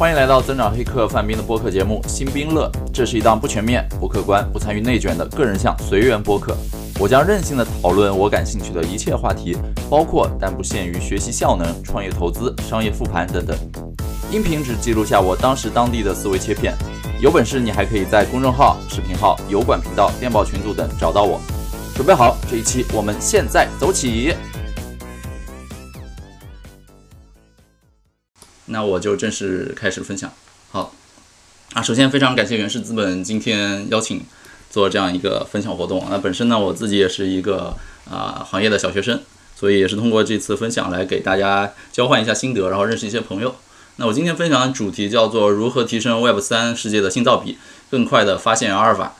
欢迎来到增长黑客范冰的播客节目《新兵乐》，这是一档不全面、不客观、不参与内卷的个人向随缘播客。我将任性的讨论我感兴趣的一切话题，包括但不限于学习效能、创业投资、商业复盘等等。音频只记录下我当时当地的思维切片。有本事你还可以在公众号、视频号、油管频道、电报群组等找到我。准备好，这一期我们现在走起。那我就正式开始分享。好，啊，首先非常感谢原氏资本今天邀请做这样一个分享活动。那本身呢，我自己也是一个啊行业的小学生，所以也是通过这次分享来给大家交换一下心得，然后认识一些朋友。那我今天分享的主题叫做如何提升 Web 三世界的信噪比，更快的发现阿尔法。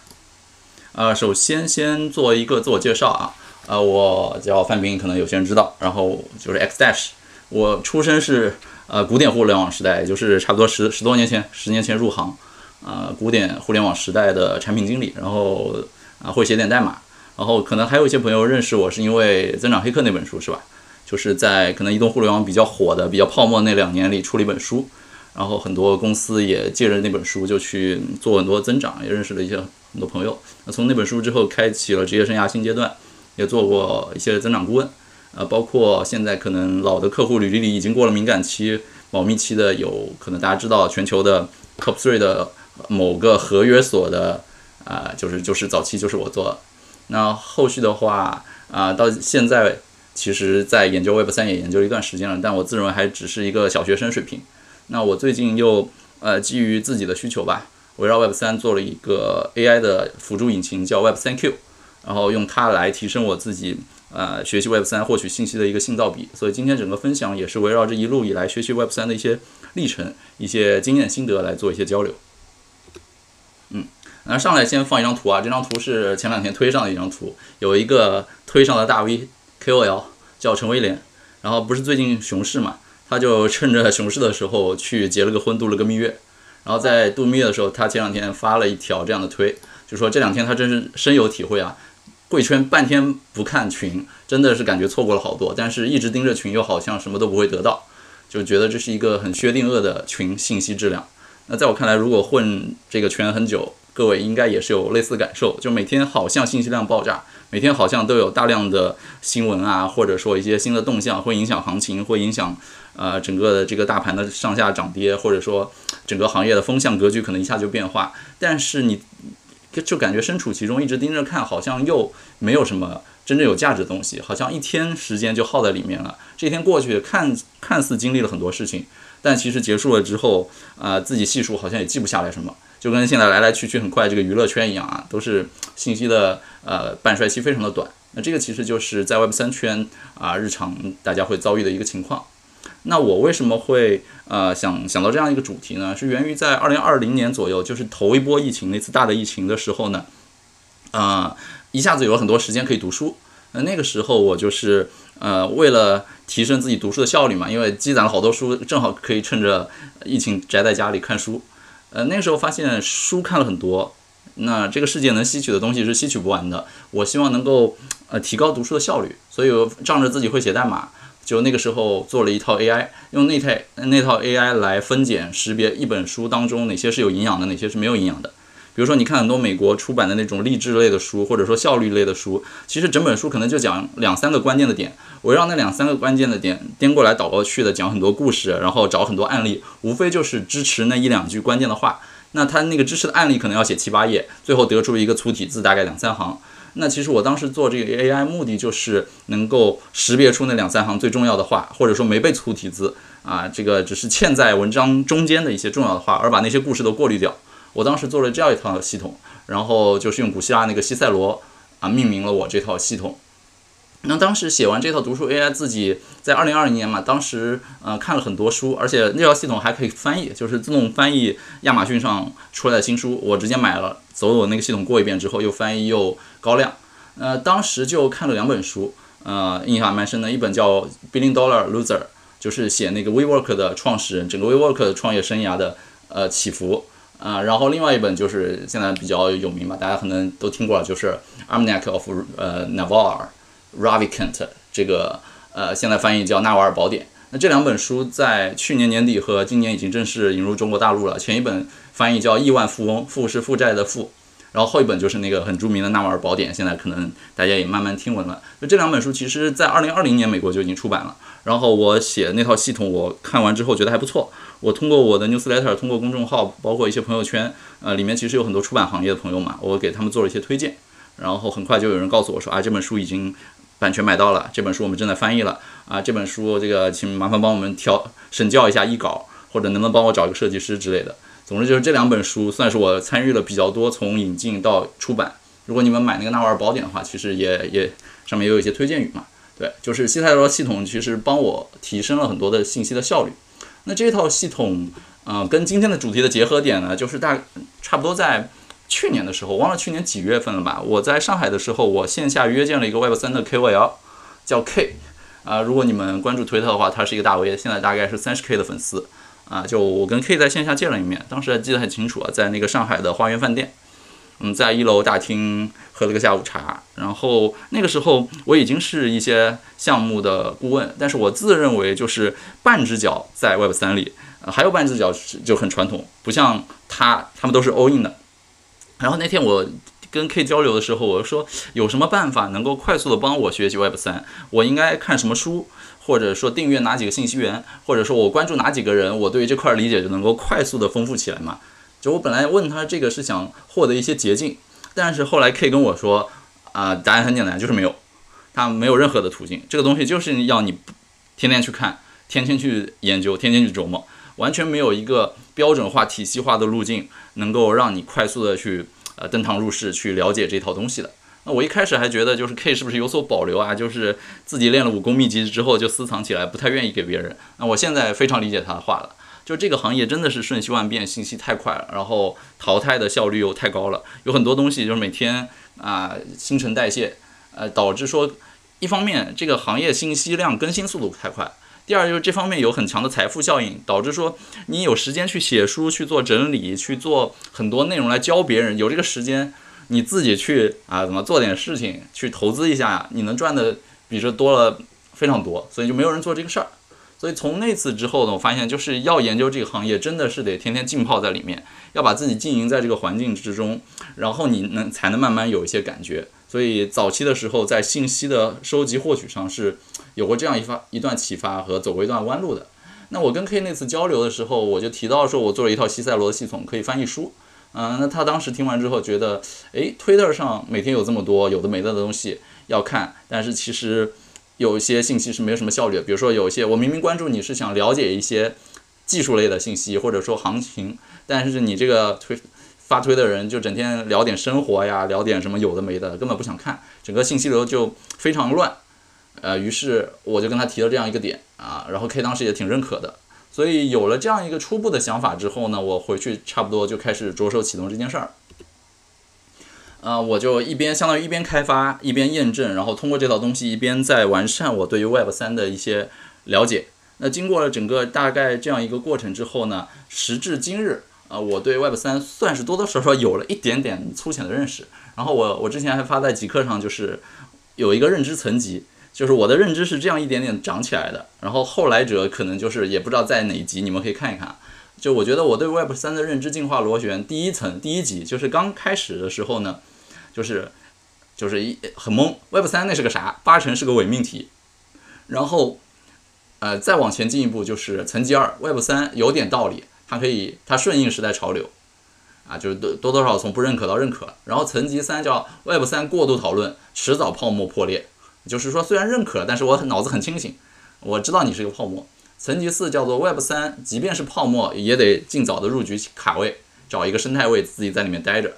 啊，首先先做一个自我介绍啊，呃，我叫范冰，可能有些人知道，然后就是 X Dash，我出身是。呃，古典互联网时代，也就是差不多十十多年前，十年前入行，啊，古典互联网时代的产品经理，然后啊会写点代码，然后可能还有一些朋友认识我是因为《增长黑客》那本书是吧？就是在可能移动互联网比较火的、比较泡沫那两年里出了一本书，然后很多公司也借着那本书就去做很多增长，也认识了一些很多朋友。那从那本书之后，开启了职业生涯新阶段，也做过一些增长顾问。呃，包括现在可能老的客户履历里已经过了敏感期、保密期的，有可能大家知道全球的 top three 的某个合约所的，啊，就是就是早期就是我做。那后续的话，啊，到现在其实在研究 Web 三也研究了一段时间了，但我自认为还只是一个小学生水平。那我最近又呃基于自己的需求吧，围绕 Web 三做了一个 AI 的辅助引擎，叫 Web 三 Q，然后用它来提升我自己。呃，学习 Web 三获取信息的一个信噪比，所以今天整个分享也是围绕这一路以来学习 Web 三的一些历程、一些经验心得来做一些交流。嗯，那上来先放一张图啊，这张图是前两天推上的一张图，有一个推上的大 V KOL 叫陈威廉，然后不是最近熊市嘛，他就趁着熊市的时候去结了个婚，度了个蜜月，然后在度蜜月的时候，他前两天发了一条这样的推，就说这两天他真是深有体会啊。贵圈半天不看群，真的是感觉错过了好多。但是一直盯着群，又好像什么都不会得到，就觉得这是一个很薛定谔的群信息质量。那在我看来，如果混这个圈很久，各位应该也是有类似感受，就每天好像信息量爆炸，每天好像都有大量的新闻啊，或者说一些新的动向，会影响行情，会影响呃整个的这个大盘的上下涨跌，或者说整个行业的风向格局可能一下就变化。但是你。就就感觉身处其中，一直盯着看，好像又没有什么真正有价值的东西，好像一天时间就耗在里面了。这一天过去，看看似经历了很多事情，但其实结束了之后，啊，自己细数好像也记不下来什么，就跟现在来来去去很快这个娱乐圈一样啊，都是信息的呃半衰期非常的短。那这个其实就是在 Web 三圈啊，日常大家会遭遇的一个情况。那我为什么会呃想想到这样一个主题呢？是源于在二零二零年左右，就是头一波疫情那次大的疫情的时候呢，啊，一下子有了很多时间可以读书。那那个时候我就是呃为了提升自己读书的效率嘛，因为积攒了好多书，正好可以趁着疫情宅在家里看书。呃，那个时候发现书看了很多，那这个世界能吸取的东西是吸取不完的。我希望能够呃提高读书的效率，所以仗着自己会写代码。就那个时候做了一套 AI，用那套那套 AI 来分拣识别一本书当中哪些是有营养的，哪些是没有营养的。比如说，你看很多美国出版的那种励志类的书，或者说效率类的书，其实整本书可能就讲两三个关键的点，围绕那两三个关键的点颠过来倒过去的讲很多故事，然后找很多案例，无非就是支持那一两句关键的话。那他那个支持的案例可能要写七八页，最后得出一个粗体字，大概两三行。那其实我当时做这个 AI 目的就是能够识别出那两三行最重要的话，或者说没被粗体字啊，这个只是嵌在文章中间的一些重要的话，而把那些故事都过滤掉。我当时做了这样一套系统，然后就是用古希腊那个西塞罗啊命名了我这套系统。那当时写完这套读书 AI，自己在二零二零年嘛，当时呃看了很多书，而且那套系统还可以翻译，就是自动翻译亚马逊上出来的新书，我直接买了，走我那个系统过一遍之后，又翻译又高亮。呃，当时就看了两本书，呃，印象蛮深的，一本叫《Billion Dollar Loser》，就是写那个 WeWork 的创始人整个 WeWork 的创业生涯的呃起伏啊，然后另外一本就是现在比较有名吧，大家可能都听过了，就是《Almanac of 呃 Navarre》。Ravikant 这个呃，现在翻译叫《纳瓦尔宝典》，那这两本书在去年年底和今年已经正式引入中国大陆了。前一本翻译叫《亿万富翁》，富是负债的富，然后后一本就是那个很著名的《纳瓦尔宝典》，现在可能大家也慢慢听闻了。就这两本书，其实在二零二零年美国就已经出版了。然后我写那套系统，我看完之后觉得还不错。我通过我的 newsletter，通过公众号，包括一些朋友圈，呃，里面其实有很多出版行业的朋友嘛，我给他们做了一些推荐。然后很快就有人告诉我说啊，这本书已经版权买到了，这本书我们正在翻译了啊，这本书这个请麻烦帮我们调审校一下译稿，或者能不能帮我找一个设计师之类的。总之就是这两本书算是我参与了比较多，从引进到出版。如果你们买那个纳瓦尔宝典的话，其实也也上面也有一些推荐语嘛。对，就是西泰罗系统其实帮我提升了很多的信息的效率。那这套系统，呃，跟今天的主题的结合点呢，就是大差不多在。去年的时候，忘了去年几月份了吧？我在上海的时候，我线下约见了一个 Web 三的 KOL，叫 K，啊，如果你们关注推特的话，他是一个大 V，现在大概是三十 K 的粉丝，啊，就我跟 K 在线下见了一面，当时还记得很清楚啊，在那个上海的花园饭店，嗯，在一楼大厅喝了个下午茶，然后那个时候我已经是一些项目的顾问，但是我自认为就是半只脚在 Web 三里，还有半只脚就很传统，不像他，他们都是 all in 的。然后那天我跟 K 交流的时候，我说有什么办法能够快速的帮我学习 Web 三？我应该看什么书，或者说订阅哪几个信息源，或者说我关注哪几个人，我对于这块理解就能够快速的丰富起来嘛？就我本来问他这个是想获得一些捷径，但是后来 K 跟我说啊，答案很简单，就是没有，他没有任何的途径。这个东西就是要你天天去看，天天去研究，天天去琢磨。完全没有一个标准化、体系化的路径，能够让你快速的去呃登堂入室，去了解这套东西的。那我一开始还觉得，就是 K 是不是有所保留啊？就是自己练了武功秘籍之后就私藏起来，不太愿意给别人。那我现在非常理解他的话了，就这个行业真的是瞬息万变，信息太快了，然后淘汰的效率又太高了，有很多东西就是每天啊新陈代谢，呃导致说一方面这个行业信息量更新速度太快。第二就是这方面有很强的财富效应，导致说你有时间去写书、去做整理、去做很多内容来教别人，有这个时间，你自己去啊怎么做点事情，去投资一下呀，你能赚的比这多了非常多，所以就没有人做这个事儿。所以从那次之后呢，我发现就是要研究这个行业，真的是得天天浸泡在里面，要把自己经营在这个环境之中，然后你能才能慢慢有一些感觉。所以早期的时候，在信息的收集获取上是。有过这样一发一段启发和走过一段弯路的，那我跟 K 那次交流的时候，我就提到说，我做了一套西塞罗的系统，可以翻译书。嗯，那他当时听完之后觉得，诶 t w i t t e r 上每天有这么多有的没的的东西要看，但是其实有一些信息是没有什么效率的。比如说，有一些我明明关注你是想了解一些技术类的信息，或者说行情，但是你这个推发推的人就整天聊点生活呀，聊点什么有的没的，根本不想看，整个信息流就非常乱。呃，于是我就跟他提了这样一个点啊，然后 K 当时也挺认可的，所以有了这样一个初步的想法之后呢，我回去差不多就开始着手启动这件事儿。啊，我就一边相当于一边开发，一边验证，然后通过这套东西一边在完善我对于 Web 三的一些了解。那经过了整个大概这样一个过程之后呢，时至今日啊，我对 Web 三算是多多少少有了一点点粗浅的认识。然后我我之前还发在极客上，就是有一个认知层级。就是我的认知是这样一点点长起来的，然后后来者可能就是也不知道在哪一集，你们可以看一看。就我觉得我对 Web 三的认知进化螺旋第一层第一集，就是刚开始的时候呢，就是就是一很懵，Web 三那是个啥？八成是个伪命题。然后呃再往前进一步，就是层级二，Web 三有点道理，它可以它顺应时代潮流啊，就是多多多少从不认可到认可。然后层级三叫 Web 三过度讨论，迟早泡沫破裂。就是说，虽然认可，但是我脑子很清醒，我知道你是个泡沫。层级四叫做 Web 三，即便是泡沫，也得尽早的入局卡位，找一个生态位，自己在里面待着。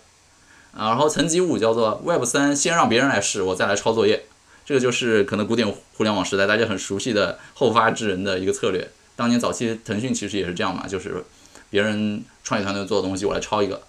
啊，然后层级五叫做 Web 三，先让别人来试，我再来抄作业。这个就是可能古典互联网时代大家很熟悉的后发制人的一个策略。当年早期腾讯其实也是这样嘛，就是别人创业团队做的东西，我来抄一个。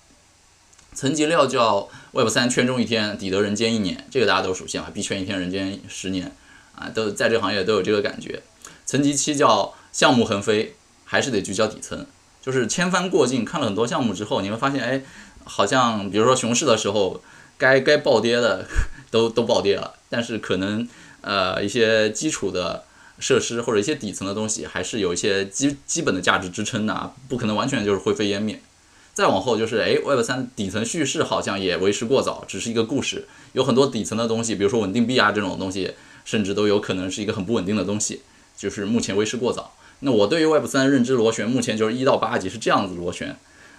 层级料叫 Web 三圈中一天，抵得人间一年，这个大家都熟悉啊，币圈一天，人间十年，啊，都在这个行业都有这个感觉。层级七叫项目横飞，还是得聚焦底层，就是千帆过尽，看了很多项目之后，你会发现，哎，好像比如说熊市的时候，该 该暴跌的都 都暴跌了，但是可能呃一些基础的设施或者一些底层的东西，还是有一些基基本的价值支撑的啊，不可能完全就是灰飞烟灭。再往后就是，哎，Web 三底层叙事好像也为时过早，只是一个故事，有很多底层的东西，比如说稳定币啊这种东西，甚至都有可能是一个很不稳定的东西，就是目前为时过早。那我对于 Web 三认知螺旋，目前就是一到八级是这样子螺旋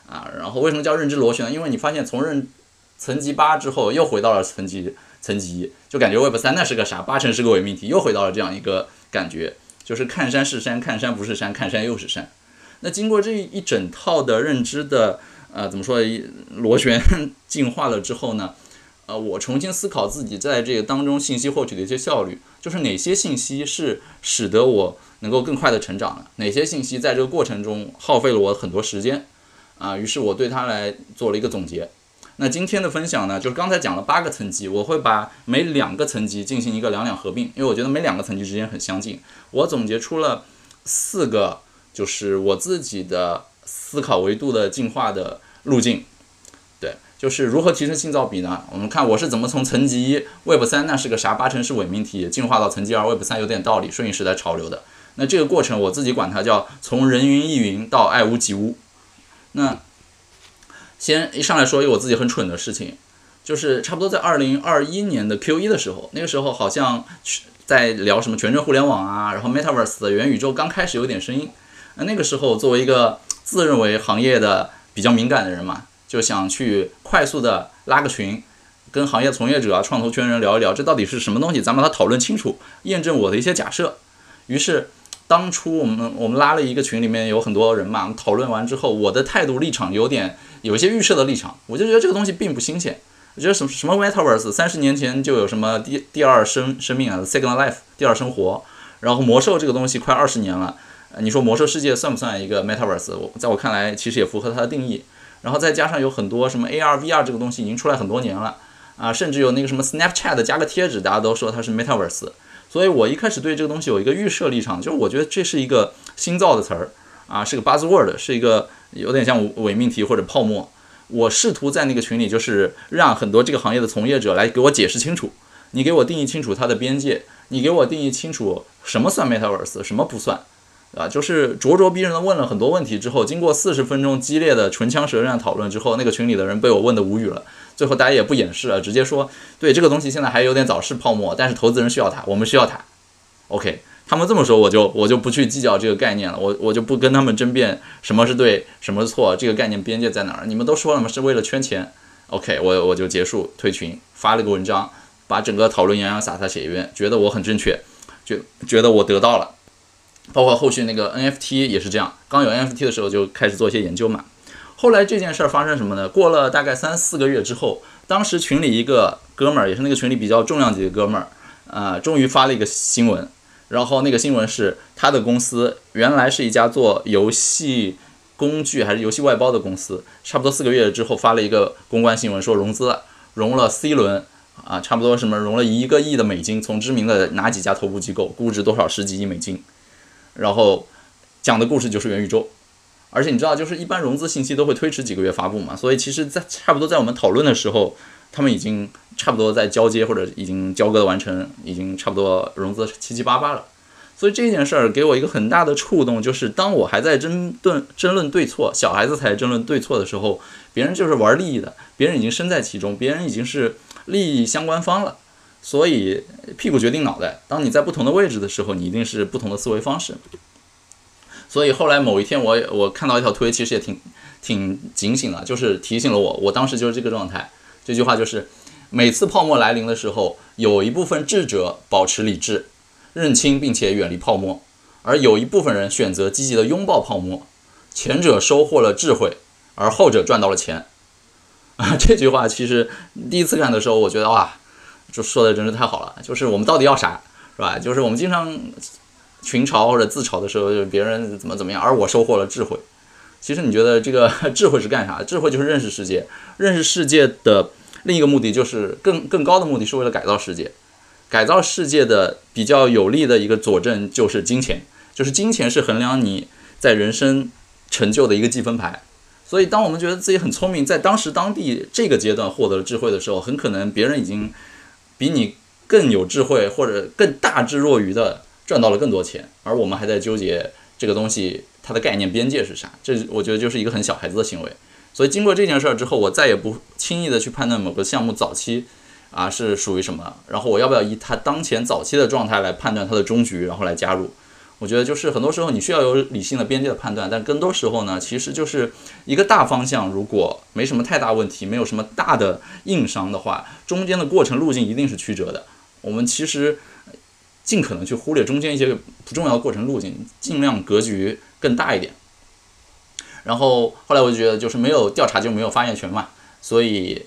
啊。然后为什么叫认知螺旋呢？因为你发现从认层级八之后又回到了层级层级一，就感觉 Web 三那是个啥？八成是个伪命题，又回到了这样一个感觉，就是看山是山，看山不是山，看山又是山。那经过这一整套的认知的呃怎么说螺旋 进化了之后呢？呃，我重新思考自己在这个当中信息获取的一些效率，就是哪些信息是使得我能够更快的成长的，哪些信息在这个过程中耗费了我很多时间啊？于是我对它来做了一个总结。那今天的分享呢，就是刚才讲了八个层级，我会把每两个层级进行一个两两合并，因为我觉得每两个层级之间很相近。我总结出了四个。就是我自己的思考维度的进化的路径，对，就是如何提升信噪比呢？我们看我是怎么从层级一 Web 三那是个啥八成是伪命题，进化到层级二 Web 三有点道理，顺应时代潮流的。那这个过程我自己管它叫从人云亦云到爱屋及乌。那先一上来说一个我自己很蠢的事情，就是差不多在二零二一年的 Q 一的时候，那个时候好像在聊什么全真互联网啊，然后 Metaverse 的元宇宙刚开始有点声音。那那个时候，作为一个自认为行业的比较敏感的人嘛，就想去快速的拉个群，跟行业从业者啊、创投圈人聊一聊，这到底是什么东西，咱把它讨论清楚，验证我的一些假设。于是，当初我们我们拉了一个群，里面有很多人嘛，讨论完之后，我的态度立场有点有一些预设的立场，我就觉得这个东西并不新鲜。我觉得什么什么 Metaverse，三十年前就有什么第第二生生命啊，Second Life，第二生活，然后魔兽这个东西快二十年了。你说魔兽世界算不算一个 Metaverse？我在我看来，其实也符合它的定义。然后再加上有很多什么 AR、VR 这个东西已经出来很多年了啊，甚至有那个什么 Snapchat 加个贴纸，大家都说它是 Metaverse。所以我一开始对这个东西有一个预设立场，就是我觉得这是一个新造的词儿啊，是个 buzzword，是一个有点像伪命题或者泡沫。我试图在那个群里，就是让很多这个行业的从业者来给我解释清楚，你给我定义清楚它的边界，你给我定义清楚什么算 Metaverse，什么不算。啊，就是咄咄逼人的问了很多问题之后，经过四十分钟激烈的唇枪舌战讨论之后，那个群里的人被我问的无语了。最后大家也不掩饰了，直接说，对这个东西现在还有点早是泡沫，但是投资人需要它，我们需要它。OK，他们这么说，我就我就不去计较这个概念了，我我就不跟他们争辩什么是对，什么错，这个概念边界在哪儿？你们都说了嘛，是为了圈钱。OK，我我就结束退群，发了个文章，把整个讨论洋洋洒洒写一遍，觉得我很正确，觉觉得我得到了。包括后续那个 NFT 也是这样，刚有 NFT 的时候就开始做一些研究嘛。后来这件事儿发生什么呢？过了大概三四个月之后，当时群里一个哥们儿，也是那个群里比较重量级的哥们儿，啊，终于发了一个新闻。然后那个新闻是他的公司原来是一家做游戏工具还是游戏外包的公司，差不多四个月之后发了一个公关新闻，说融资了，融了 C 轮，啊，差不多什么融了一个亿的美金，从知名的哪几家头部机构，估值多少十几亿美金。然后讲的故事就是元宇宙，而且你知道，就是一般融资信息都会推迟几个月发布嘛，所以其实，在差不多在我们讨论的时候，他们已经差不多在交接或者已经交割完成，已经差不多融资七七八八了。所以这件事儿给我一个很大的触动，就是当我还在争论争论对错，小孩子才争论对错的时候，别人就是玩利益的，别人已经身在其中，别人已经是利益相关方了。所以屁股决定脑袋。当你在不同的位置的时候，你一定是不同的思维方式。所以后来某一天，我我看到一条推，其实也挺挺警醒的，就是提醒了我，我当时就是这个状态。这句话就是：每次泡沫来临的时候，有一部分智者保持理智，认清并且远离泡沫；而有一部分人选择积极的拥抱泡沫。前者收获了智慧，而后者赚到了钱。啊，这句话其实第一次看的时候，我觉得哇。就说的真是太好了，就是我们到底要啥，是吧？就是我们经常群嘲或者自嘲的时候，就是别人怎么怎么样，而我收获了智慧。其实你觉得这个 智慧是干啥？智慧就是认识世界，认识世界的另一个目的就是更更高的目的是为了改造世界。改造世界的比较有力的一个佐证就是金钱，就是金钱是衡量你在人生成就的一个计分牌。所以当我们觉得自己很聪明，在当时当地这个阶段获得了智慧的时候，很可能别人已经。比你更有智慧或者更大智若愚的赚到了更多钱，而我们还在纠结这个东西它的概念边界是啥，这我觉得就是一个很小孩子的行为。所以经过这件事儿之后，我再也不轻易的去判断某个项目早期啊是属于什么，然后我要不要以它当前早期的状态来判断它的终局，然后来加入。我觉得就是很多时候你需要有理性的边界的判断，但更多时候呢，其实就是一个大方向，如果没什么太大问题，没有什么大的硬伤的话，中间的过程路径一定是曲折的。我们其实尽可能去忽略中间一些不重要的过程路径，尽量格局更大一点。然后后来我就觉得，就是没有调查就没有发言权嘛，所以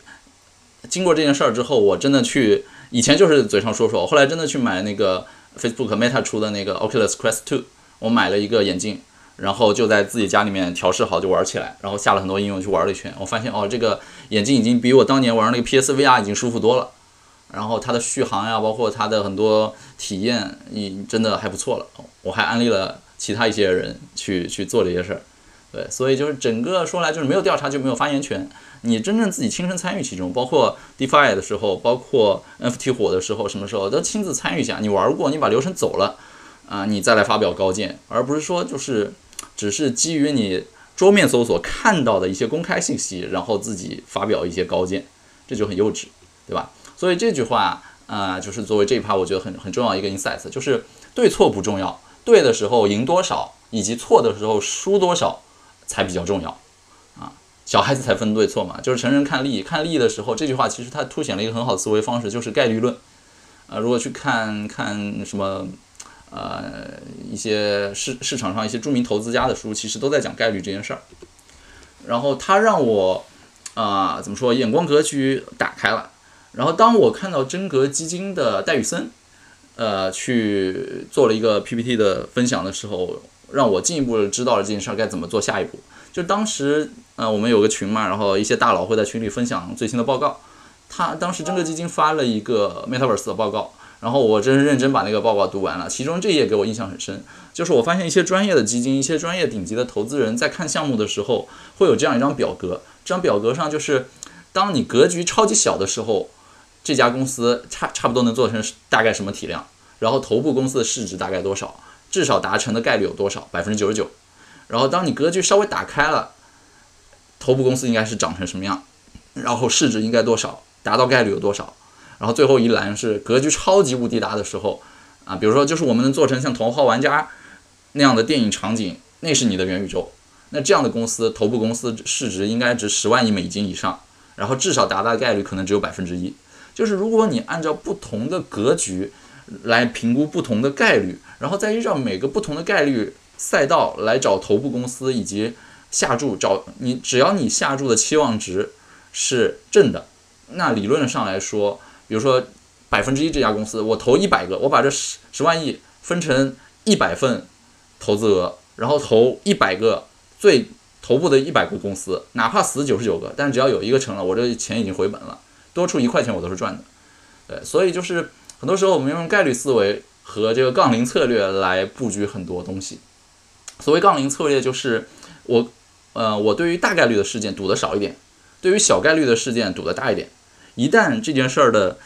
经过这件事儿之后，我真的去以前就是嘴上说说，后来真的去买那个。Facebook Meta 出的那个 Oculus Quest 2，我买了一个眼镜，然后就在自己家里面调试好就玩起来，然后下了很多应用去玩了一圈，我发现哦，这个眼镜已经比我当年玩那个 PSVR 已经舒服多了，然后它的续航呀，包括它的很多体验，你真的还不错了。我还安利了其他一些人去去做这些事儿，对，所以就是整个说来就是没有调查就没有发言权。你真正自己亲身参与其中，包括 DeFi 的时候，包括 NFT 火的时候，什么时候都亲自参与一下。你玩过，你把流程走了，啊，你再来发表高见，而不是说就是只是基于你桌面搜索看到的一些公开信息，然后自己发表一些高见，这就很幼稚，对吧？所以这句话啊，就是作为这一趴，我觉得很很重要一个 insight，就是对错不重要，对的时候赢多少，以及错的时候输多少才比较重要。小孩子才分对错嘛，就是成人看利益，看利益的时候，这句话其实它凸显了一个很好的思维方式，就是概率论。啊，如果去看看什么，呃，一些市市场上一些著名投资家的书，其实都在讲概率这件事儿。然后他让我，啊，怎么说，眼光格局打开了。然后当我看到真格基金的戴宇森，呃，去做了一个 PPT 的分享的时候，让我进一步知道了这件事儿该怎么做下一步。就当时。呃，我们有个群嘛，然后一些大佬会在群里分享最新的报告。他当时真格基金发了一个 Metaverse 的报告，然后我真是认真把那个报告读完了。其中这一页给我印象很深，就是我发现一些专业的基金、一些专业顶级的投资人在看项目的时候，会有这样一张表格。这张表格上就是，当你格局超级小的时候，这家公司差差不多能做成大概什么体量，然后头部公司的市值大概多少，至少达成的概率有多少，百分之九十九。然后当你格局稍微打开了。头部公司应该是长成什么样，然后市值应该多少，达到概率有多少，然后最后一栏是格局超级无敌大的时候，啊，比如说就是我们能做成像《头号玩家》那样的电影场景，那是你的元宇宙。那这样的公司，头部公司市值应该值十万亿美金以上，然后至少达到概率可能只有百分之一。就是如果你按照不同的格局来评估不同的概率，然后再依照每个不同的概率赛道来找头部公司以及。下注找你，只要你下注的期望值是正的，那理论上来说，比如说百分之一这家公司，我投一百个，我把这十十万亿分成一百份投资额，然后投一百个最头部的一百个公司，哪怕死九十九个，但只要有一个成了，我这钱已经回本了，多出一块钱我都是赚的。对，所以就是很多时候我们用概率思维和这个杠铃策略来布局很多东西。所谓杠铃策略，就是我。呃，我对于大概率的事件赌的少一点，对于小概率的事件赌的大一点。一旦这件事儿的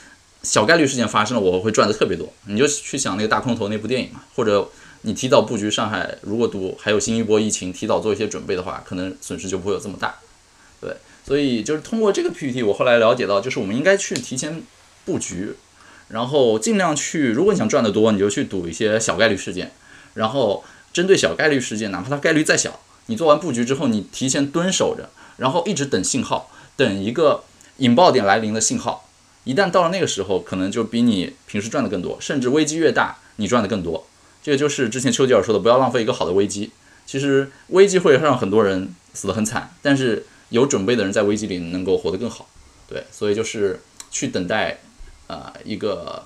小概率事件发生了，我会赚的特别多。你就去想那个大空头那部电影嘛，或者你提早布局上海，如果赌还有新一波疫情，提早做一些准备的话，可能损失就不会有这么大。对，所以就是通过这个 PPT，我后来了解到，就是我们应该去提前布局，然后尽量去，如果你想赚得多，你就去赌一些小概率事件，然后针对小概率事件，哪怕它概率再小。你做完布局之后，你提前蹲守着，然后一直等信号，等一个引爆点来临的信号。一旦到了那个时候，可能就比你平时赚的更多，甚至危机越大，你赚的更多。这个就是之前丘吉尔说的，不要浪费一个好的危机。其实危机会让很多人死得很惨，但是有准备的人在危机里能够活得更好。对，所以就是去等待，呃，一个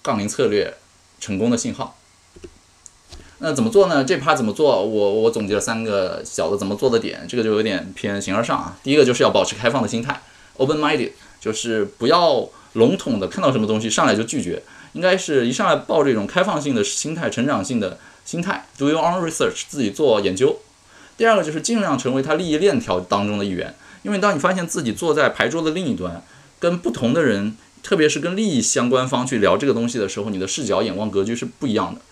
杠铃策略成功的信号。那怎么做呢？这趴怎么做？我我总结了三个小的怎么做的点，这个就有点偏形而上啊。第一个就是要保持开放的心态，open-minded，就是不要笼统的看到什么东西上来就拒绝，应该是一上来抱这种开放性的心态、成长性的心态，do your own research，自己做研究。第二个就是尽量成为他利益链条当中的一员，因为当你发现自己坐在牌桌的另一端，跟不同的人，特别是跟利益相关方去聊这个东西的时候，你的视角、眼光、格局是不一样的。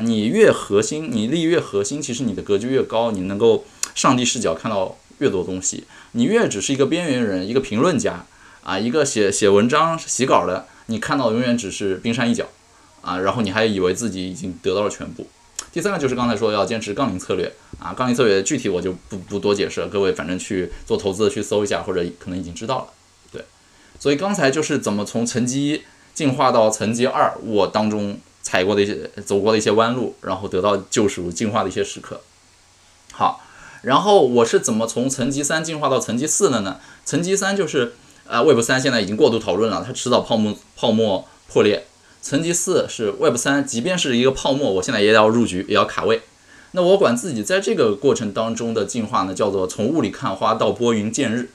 你越核心，你立越核心，其实你的格局越高，你能够上帝视角看到越多东西。你越只是一个边缘人，一个评论家啊，一个写写文章、写稿的，你看到永远只是冰山一角啊，然后你还以为自己已经得到了全部。第三个就是刚才说要坚持杠铃策略啊，杠铃策略具体我就不不多解释了，各位反正去做投资的去搜一下，或者可能已经知道了。对，所以刚才就是怎么从层级一进化到层级二，我当中踩过的一些、走过的一些弯路，然后得到救赎、进化的一些时刻。好，然后我是怎么从层级三进化到层级四的呢？层级三就是呃，Web 三现在已经过度讨论了，它迟早泡沫泡沫破裂。层级四是 Web 三，即便是一个泡沫，我现在也要入局，也要卡位。那我管自己在这个过程当中的进化呢，叫做从雾里看花到拨云见日。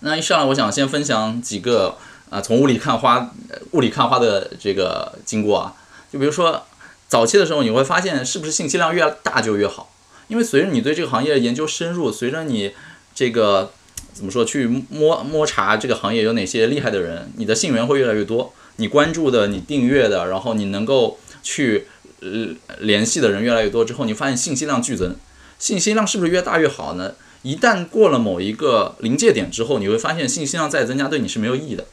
那一上来，我想先分享几个啊，从雾里看花，雾里看花的这个经过啊。就比如说，早期的时候，你会发现是不是信息量越大就越好？因为随着你对这个行业研究深入，随着你这个怎么说去摸摸查这个行业有哪些厉害的人，你的信源会越来越多。你关注的、你订阅的，然后你能够去呃联系的人越来越多之后，你发现信息量剧增。信息量是不是越大越好呢？一旦过了某一个临界点之后，你会发现信息量再增加对你是没有意义的。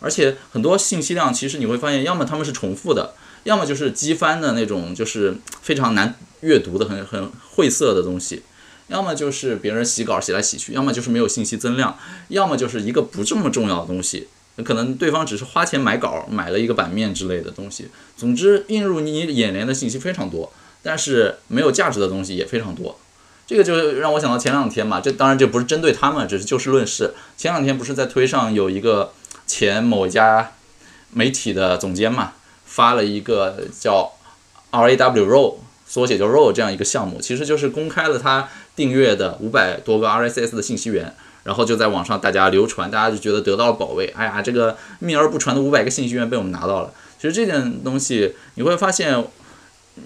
而且很多信息量其实你会发现，要么他们是重复的，要么就是机翻的那种，就是非常难阅读的、很很晦涩的东西；要么就是别人洗稿洗来洗去；要么就是没有信息增量；要么就是一个不这么重要的东西。可能对方只是花钱买稿，买了一个版面之类的东西。总之，映入你眼帘的信息非常多，但是没有价值的东西也非常多。这个就让我想到前两天嘛，这当然这不是针对他们，只是就事论事。前两天不是在推上有一个前某一家媒体的总监嘛，发了一个叫 R A W r o l 缩写叫 ROW 这样一个项目，其实就是公开了他订阅的五百多个 R S S 的信息源。然后就在网上大家流传，大家就觉得得到了宝贝。哎呀，这个秘而不传的五百个信息源被我们拿到了。其实这件东西你会发现，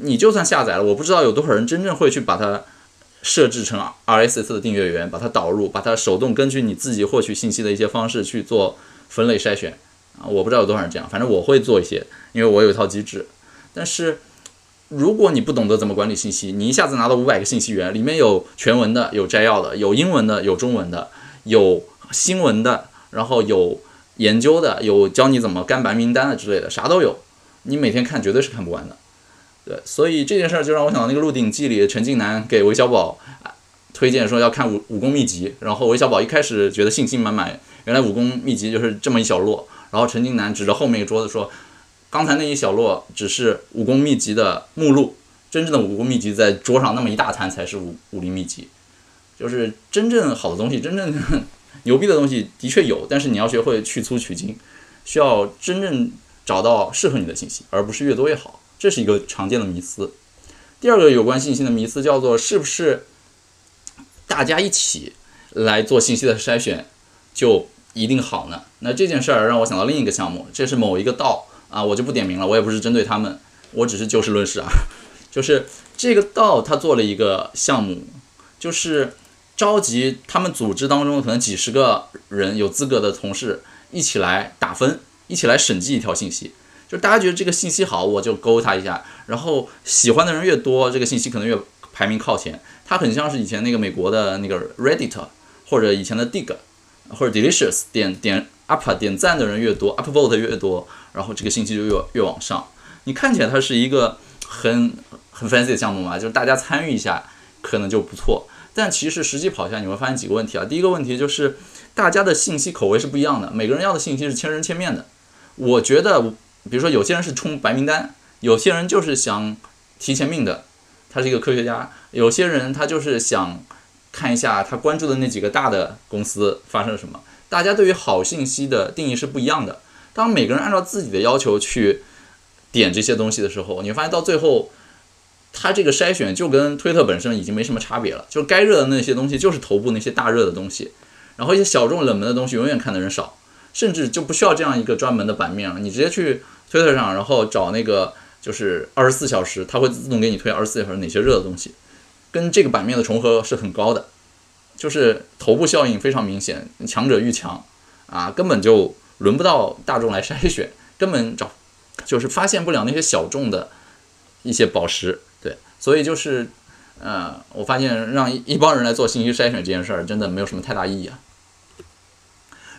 你就算下载了，我不知道有多少人真正会去把它设置成 RSS 的订阅源，把它导入，把它手动根据你自己获取信息的一些方式去做分类筛选啊。我不知道有多少人这样，反正我会做一些，因为我有一套机制。但是如果你不懂得怎么管理信息，你一下子拿到五百个信息源，里面有全文的，有摘要的，有英文的，有中文的。有新闻的，然后有研究的，有教你怎么干白名单的之类的，啥都有。你每天看绝对是看不完的。对，所以这件事儿就让我想到那个《鹿鼎记》里陈近南给韦小宝推荐说要看武武功秘籍，然后韦小宝一开始觉得信心满满，原来武功秘籍就是这么一小摞。然后陈近南指着后面一桌子说：“刚才那一小摞只是武功秘籍的目录，真正的武功秘籍在桌上那么一大摊才是武武林秘籍。”就是真正好的东西，真正 牛逼的东西的确有，但是你要学会去粗取精，需要真正找到适合你的信息，而不是越多越好。这是一个常见的迷思。第二个有关信息的迷思叫做是不是大家一起来做信息的筛选就一定好呢？那这件事儿让我想到另一个项目，这是某一个道啊，我就不点名了，我也不是针对他们，我只是就事论事啊。就是这个道他做了一个项目，就是。召集他们组织当中可能几十个人有资格的同事一起来打分，一起来审计一条信息。就大家觉得这个信息好，我就勾他一下。然后喜欢的人越多，这个信息可能越排名靠前。它很像是以前那个美国的那个 Reddit，或者以前的 Dig，或者 Delicious，点点 Up 点赞的人越多，Upvote 越多，然后这个信息就越越往上。你看起来它是一个很很 fancy 的项目嘛，就是大家参与一下可能就不错。但其实实际跑下，你会发现几个问题啊。第一个问题就是，大家的信息口味是不一样的，每个人要的信息是千人千面的。我觉得，比如说有些人是冲白名单，有些人就是想提前命的，他是一个科学家；有些人他就是想看一下他关注的那几个大的公司发生了什么。大家对于好信息的定义是不一样的。当每个人按照自己的要求去点这些东西的时候，你会发现到最后。它这个筛选就跟推特本身已经没什么差别了，就该热的那些东西就是头部那些大热的东西，然后一些小众冷门的东西永远看的人少，甚至就不需要这样一个专门的版面了，你直接去推特上，然后找那个就是二十四小时，它会自动给你推二十四小时哪些热的东西，跟这个版面的重合是很高的，就是头部效应非常明显，强者愈强啊，根本就轮不到大众来筛选，根本找就是发现不了那些小众的。一些宝石，对，所以就是呃，我发现让一帮人来做信息筛选这件事儿，真的没有什么太大意义啊。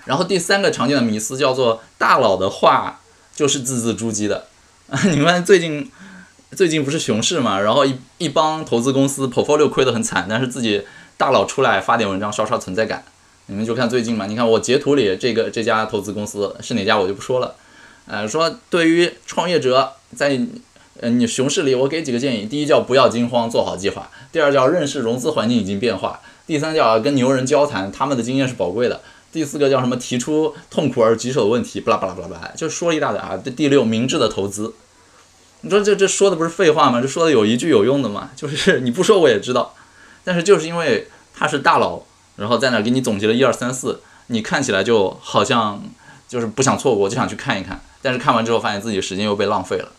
然后第三个常见的迷思叫做大佬的话就是字字珠玑的，啊 你们最近最近不是熊市嘛，然后一一帮投资公司 portfolio 亏得很惨，但是自己大佬出来发点文章刷刷存在感。你们就看最近嘛，你看我截图里这个这家投资公司是哪家我就不说了，呃，说对于创业者在呃你熊市里，我给几个建议：第一叫不要惊慌，做好计划；第二叫认识融资环境已经变化；第三叫跟牛人交谈，他们的经验是宝贵的；第四个叫什么？提出痛苦而棘手的问题，巴拉巴拉巴拉巴拉，就说一大堆啊。第六，明智的投资。你说这这说的不是废话吗？这说的有一句有用的吗？就是你不说我也知道，但是就是因为他是大佬。然后在那给你总结了一二三四，你看起来就好像就是不想错过，就想去看一看。但是看完之后，发现自己时间又被浪费了，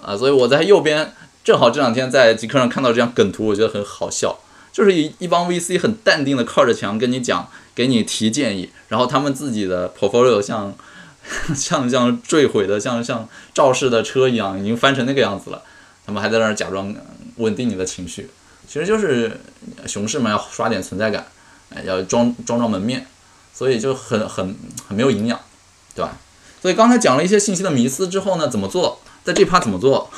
啊！所以我在右边正好这两天在极客上看到这张梗图，我觉得很好笑，就是一一帮 VC 很淡定的靠着墙跟你讲，给你提建议，然后他们自己的 portfolio 像 像像坠毁的像像肇事的车一样，已经翻成那个样子了，他们还在那儿假装稳定你的情绪，其实就是熊市嘛，要刷点存在感。哎，要装装装门面，所以就很很很没有营养，对吧？所以刚才讲了一些信息的迷思之后呢，怎么做？在这趴怎么做？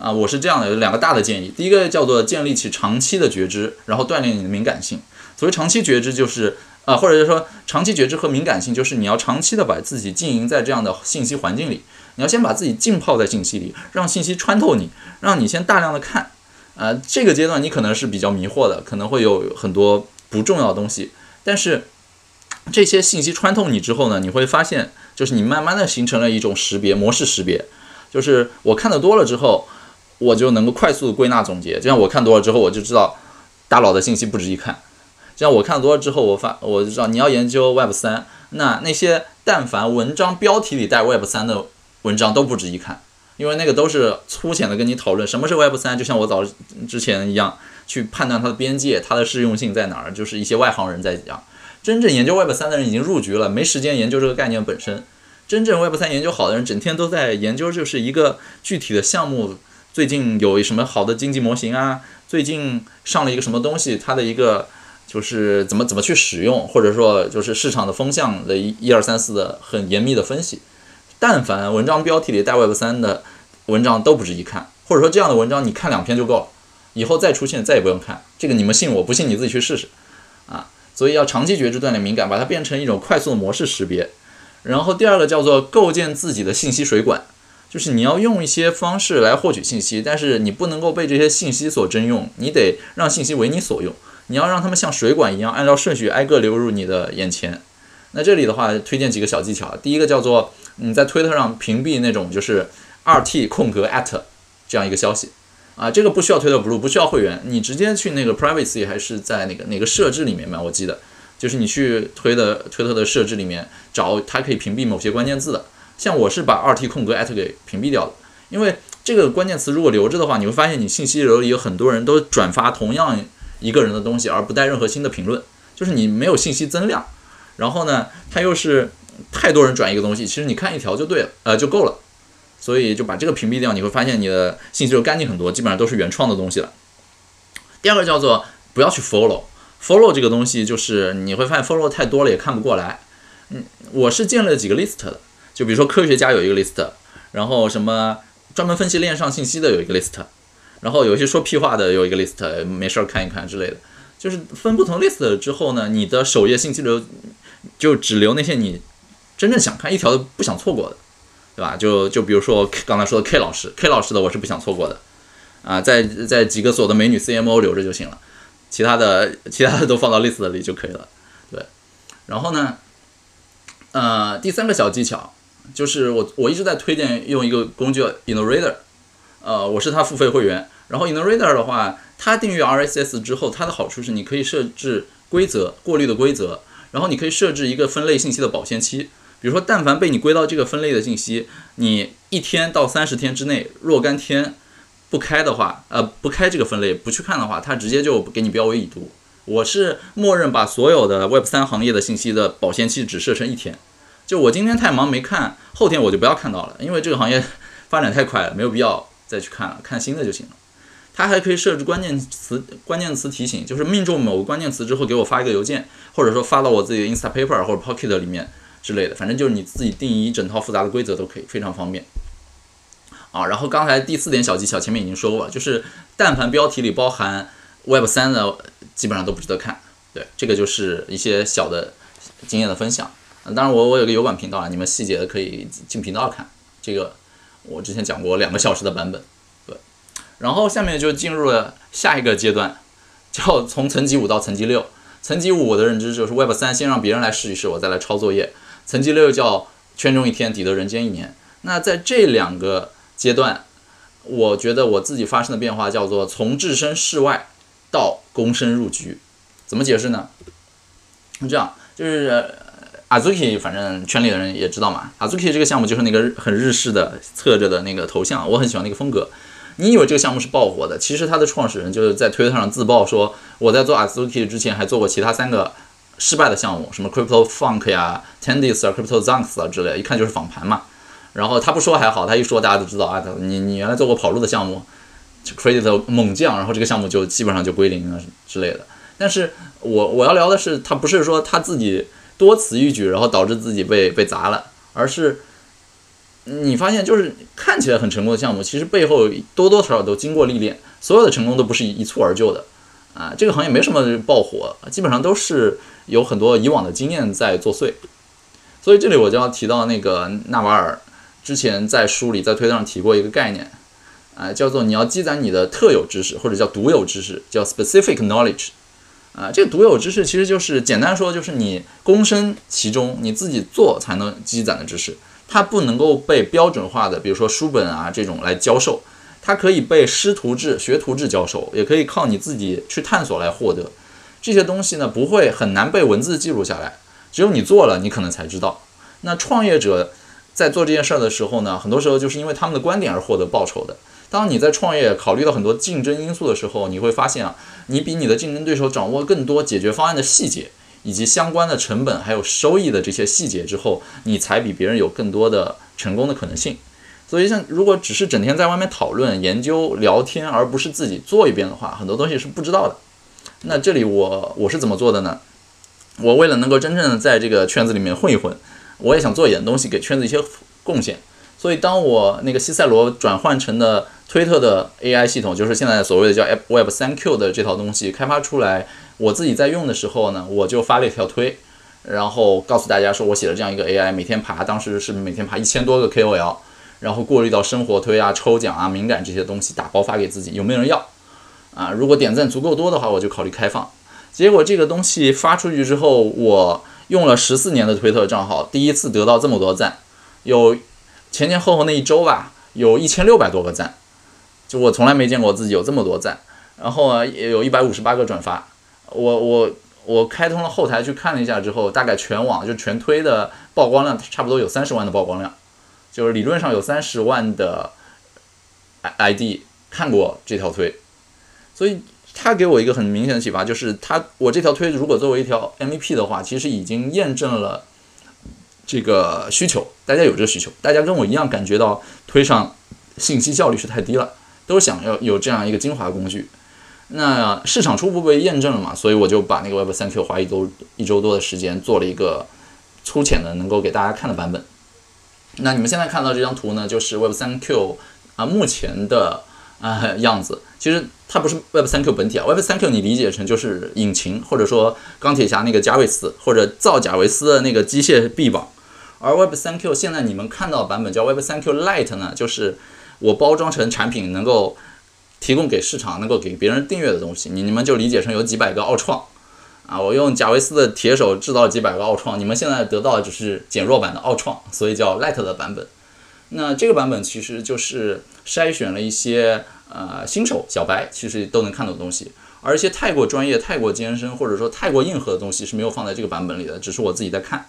啊，我是这样的，有两个大的建议。第一个叫做建立起长期的觉知，然后锻炼你的敏感性。所谓长期觉知，就是啊，或者是说长期觉知和敏感性，就是你要长期的把自己经营在这样的信息环境里，你要先把自己浸泡在信息里，让信息穿透你，让你先大量的看。啊，这个阶段你可能是比较迷惑的，可能会有很多。不重要的东西，但是这些信息穿透你之后呢，你会发现，就是你慢慢的形成了一种识别模式，识别就是我看的多了之后，我就能够快速的归纳总结。就像我看多了之后，我就知道大佬的信息不值一看。就像我看多了之后，我发我就知道你要研究 Web 三，那那些但凡文章标题里带 Web 三的文章都不值一看，因为那个都是粗浅的跟你讨论什么是 Web 三，就像我早之前一样。去判断它的边界，它的适用性在哪儿，就是一些外行人在讲。真正研究 Web 三的人已经入局了，没时间研究这个概念本身。真正 Web 三研究好的人，整天都在研究就是一个具体的项目，最近有什么好的经济模型啊？最近上了一个什么东西，它的一个就是怎么怎么去使用，或者说就是市场的风向的一一二三四的很严密的分析。但凡文章标题里带 Web 三的文章都不值一看，或者说这样的文章你看两篇就够了。以后再出现，再也不用看这个。你们信我不信，你自己去试试啊！所以要长期觉知、锻炼敏感，把它变成一种快速的模式识别。然后第二个叫做构建自己的信息水管，就是你要用一些方式来获取信息，但是你不能够被这些信息所征用，你得让信息为你所用。你要让他们像水管一样，按照顺序挨个流入你的眼前。那这里的话，推荐几个小技巧。第一个叫做你在推特上屏蔽那种就是二 t 空格 at 这样一个消息。啊，这个不需要推特 blue，不需要会员，你直接去那个 privacy 还是在那个哪个设置里面嘛？我记得就是你去推的推特的设置里面找，它可以屏蔽某些关键字的。像我是把二 t 空格 at 给屏蔽掉了，因为这个关键词如果留着的话，你会发现你信息流里有很多人都转发同样一个人的东西，而不带任何新的评论，就是你没有信息增量。然后呢，它又是太多人转一个东西，其实你看一条就对了，呃，就够了。所以就把这个屏蔽掉，你会发现你的信息就干净很多，基本上都是原创的东西了。第二个叫做不要去 follow，follow 这个东西就是你会发现 follow 太多了也看不过来。嗯，我是建了几个 list 的，就比如说科学家有一个 list，然后什么专门分析链上信息的有一个 list，然后有一些说屁话的有一个 list，没事儿看一看之类的。就是分不同 list 之后呢，你的首页信息流就只留那些你真正想看一条都不想错过的。对吧？就就比如说刚才说的 K 老师，K 老师的我是不想错过的，啊，在在几个所的美女 CMO 留着就行了，其他的其他的都放到 list 里就可以了。对，然后呢，呃，第三个小技巧就是我我一直在推荐用一个工具 Innorator，呃，我是他付费会员，然后 InReader 的话，它订阅 RSS 之后，它的好处是你可以设置规则过滤的规则，然后你可以设置一个分类信息的保鲜期。比如说，但凡被你归到这个分类的信息，你一天到三十天之内若干天不开的话，呃，不开这个分类不去看的话，它直接就给你标为已读。我是默认把所有的 Web 三行业的信息的保鲜期只设成一天，就我今天太忙没看，后天我就不要看到了，因为这个行业发展太快了，没有必要再去看了，看新的就行了。它还可以设置关键词关键词提醒，就是命中某个关键词之后给我发一个邮件，或者说发到我自己的 Instapaper 或者 Pocket 里面之类的，反正就是你自己定义一整套复杂的规则都可以，非常方便。啊，然后刚才第四点小技巧前面已经说过了，就是但凡标题里包含 Web 三的，基本上都不值得看。对，这个就是一些小的经验的分享。当然我我有个油管频道啊，你们细节的可以进频道看。这个我之前讲过两个小时的版本。然后下面就进入了下一个阶段，叫从层级五到层级六。层级五我的认知就是 Web 三先让别人来试一试，我再来抄作业。层级六叫圈中一天，抵得人间一年。那在这两个阶段，我觉得我自己发生的变化叫做从置身事外到躬身入局。怎么解释呢？这样就是 Azuki，反正圈里的人也知道嘛。Azuki 这个项目就是那个很日式的侧着的那个头像，我很喜欢那个风格。你以为这个项目是爆火的，其实它的创始人就是在推特上自曝说，我在做 Azuki 之前还做过其他三个失败的项目，什么 Crypto Funk 呀、Tendis 啊、Crypto Zunks 啊之类，一看就是仿盘嘛。然后他不说还好，他一说大家都知道啊，你你原来做过跑路的项目，credit 猛将，然后这个项目就基本上就归零了之类的。但是我我要聊的是，他不是说他自己多此一举，然后导致自己被被砸了，而是你发现就是看起来很成功的项目，其实背后多多少少都经过历练，所有的成功都不是一蹴而就的啊。这个行业没什么爆火，基本上都是有很多以往的经验在作祟。所以这里我就要提到那个纳瓦尔。之前在书里在推特上提过一个概念，啊，叫做你要积攒你的特有知识或者叫独有知识，叫 specific knowledge，啊，这个独有知识其实就是简单说就是你躬身其中，你自己做才能积攒的知识，它不能够被标准化的，比如说书本啊这种来教授，它可以被师徒制、学徒制教授，也可以靠你自己去探索来获得。这些东西呢不会很难被文字记录下来，只有你做了，你可能才知道。那创业者。在做这件事儿的时候呢，很多时候就是因为他们的观点而获得报酬的。当你在创业考虑到很多竞争因素的时候，你会发现啊，你比你的竞争对手掌握更多解决方案的细节，以及相关的成本还有收益的这些细节之后，你才比别人有更多的成功的可能性。所以，像如果只是整天在外面讨论、研究、聊天，而不是自己做一遍的话，很多东西是不知道的。那这里我我是怎么做的呢？我为了能够真正的在这个圈子里面混一混。我也想做一点东西，给圈子一些贡献。所以，当我那个西塞罗转换成的推特的 AI 系统，就是现在所谓的叫 AppWeb 三 Q 的这套东西开发出来，我自己在用的时候呢，我就发了一条推，然后告诉大家说我写了这样一个 AI，每天爬，当时是每天爬一千多个 KOL，然后过滤到生活推啊、抽奖啊、敏感这些东西，打包发给自己，有没有人要？啊，如果点赞足够多的话，我就考虑开放。结果这个东西发出去之后，我。用了十四年的推特账号，第一次得到这么多赞，有前前后后那一周吧，有一千六百多个赞，就我从来没见过自己有这么多赞。然后啊，也有一百五十八个转发。我我我开通了后台去看了一下之后，大概全网就全推的曝光量差不多有三十万的曝光量，就是理论上有三十万的 ID 看过这条推，所以。他给我一个很明显的启发，就是他我这条推如果作为一条 MVP 的话，其实已经验证了这个需求，大家有这个需求，大家跟我一样感觉到推上信息效率是太低了，都想要有这样一个精华工具。那市场初步被验证了嘛，所以我就把那个 Web 三 Q 花一周一周多的时间做了一个粗浅的能够给大家看的版本。那你们现在看到这张图呢，就是 Web 三 Q 啊目前的啊样子。其实它不是 Web 三 Q 本体啊，Web 三 Q 你理解成就是引擎，或者说钢铁侠那个贾维斯，或者造贾维斯的那个机械臂膀。而 Web 三 Q 现在你们看到版本叫 Web 三 Q Lite 呢，就是我包装成产品能够提供给市场，能够给别人订阅的东西。你你们就理解成有几百个奥创啊，我用贾维斯的铁手制造几百个奥创，你们现在得到的只是减弱版的奥创，所以叫 light 的版本。那这个版本其实就是筛选了一些。呃，新手小白其实都能看懂的东西，而一些太过专业、太过艰深或者说太过硬核的东西是没有放在这个版本里的，只是我自己在看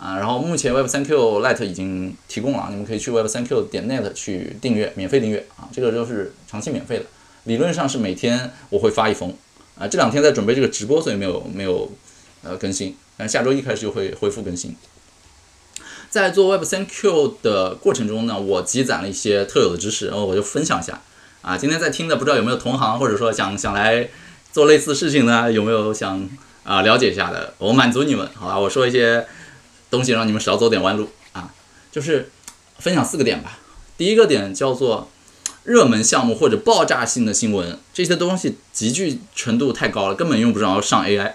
啊。然后目前 Web 三 Q Lite 已经提供了，你们可以去 Web 三 Q 点 net 去订阅，免费订阅啊，这个都是长期免费的。理论上是每天我会发一封啊，这两天在准备这个直播，所以没有没有呃更新，但下周一开始就会恢复更新。在做 Web 三 Q 的过程中呢，我积攒了一些特有的知识，然后我就分享一下。啊，今天在听的不知道有没有同行，或者说想想来做类似事情呢？有没有想啊了解一下的？我满足你们，好吧？我说一些东西让你们少走点弯路啊，就是分享四个点吧。第一个点叫做热门项目或者爆炸性的新闻，这些东西集聚程度太高了，根本用不着上 AI。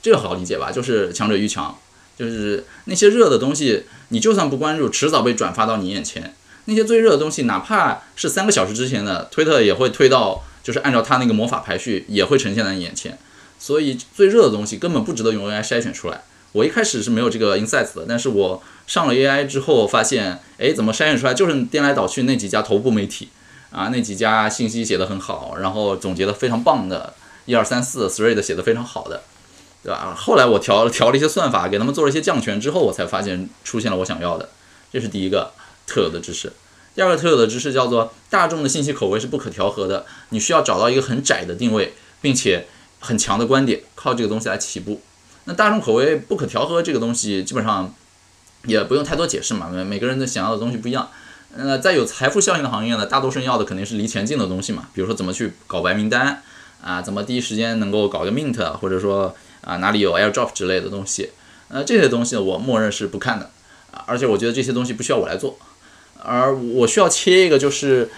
这个好理解吧？就是强者愈强，就是那些热的东西，你就算不关注，迟早被转发到你眼前。那些最热的东西，哪怕是三个小时之前的推特，也会推到，就是按照它那个魔法排序，也会呈现在你眼前。所以最热的东西根本不值得用 AI 筛选出来。我一开始是没有这个 insights 的，但是我上了 AI 之后，发现，哎，怎么筛选出来就是颠来倒去那几家头部媒体啊，那几家信息写的很好，然后总结的非常棒的，一二三四 thread 写的非常好的，对吧？后来我调调了一些算法，给他们做了一些降权之后，我才发现出现了我想要的，这是第一个。特有的知识，第二个特有的知识叫做大众的信息口味是不可调和的，你需要找到一个很窄的定位，并且很强的观点，靠这个东西来起步。那大众口味不可调和这个东西，基本上也不用太多解释嘛，每每个人的想要的东西不一样。呃，在有财富效应的行业呢，大多数人要的肯定是离钱近的东西嘛，比如说怎么去搞白名单啊，怎么第一时间能够搞个 mint，或者说啊哪里有 airdrop 之类的东西。呃，这些东西我默认是不看的啊，而且我觉得这些东西不需要我来做。而我需要切一个，就是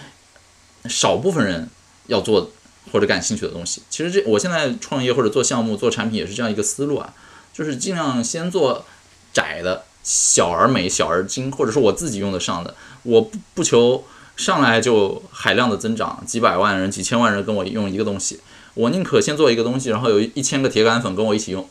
少部分人要做或者感兴趣的东西。其实这我现在创业或者做项目、做产品也是这样一个思路啊，就是尽量先做窄的、小而美、小而精，或者说我自己用得上的。我不不求上来就海量的增长，几百万人、几千万人跟我用一个东西，我宁可先做一个东西，然后有一千个铁杆粉跟我一起用，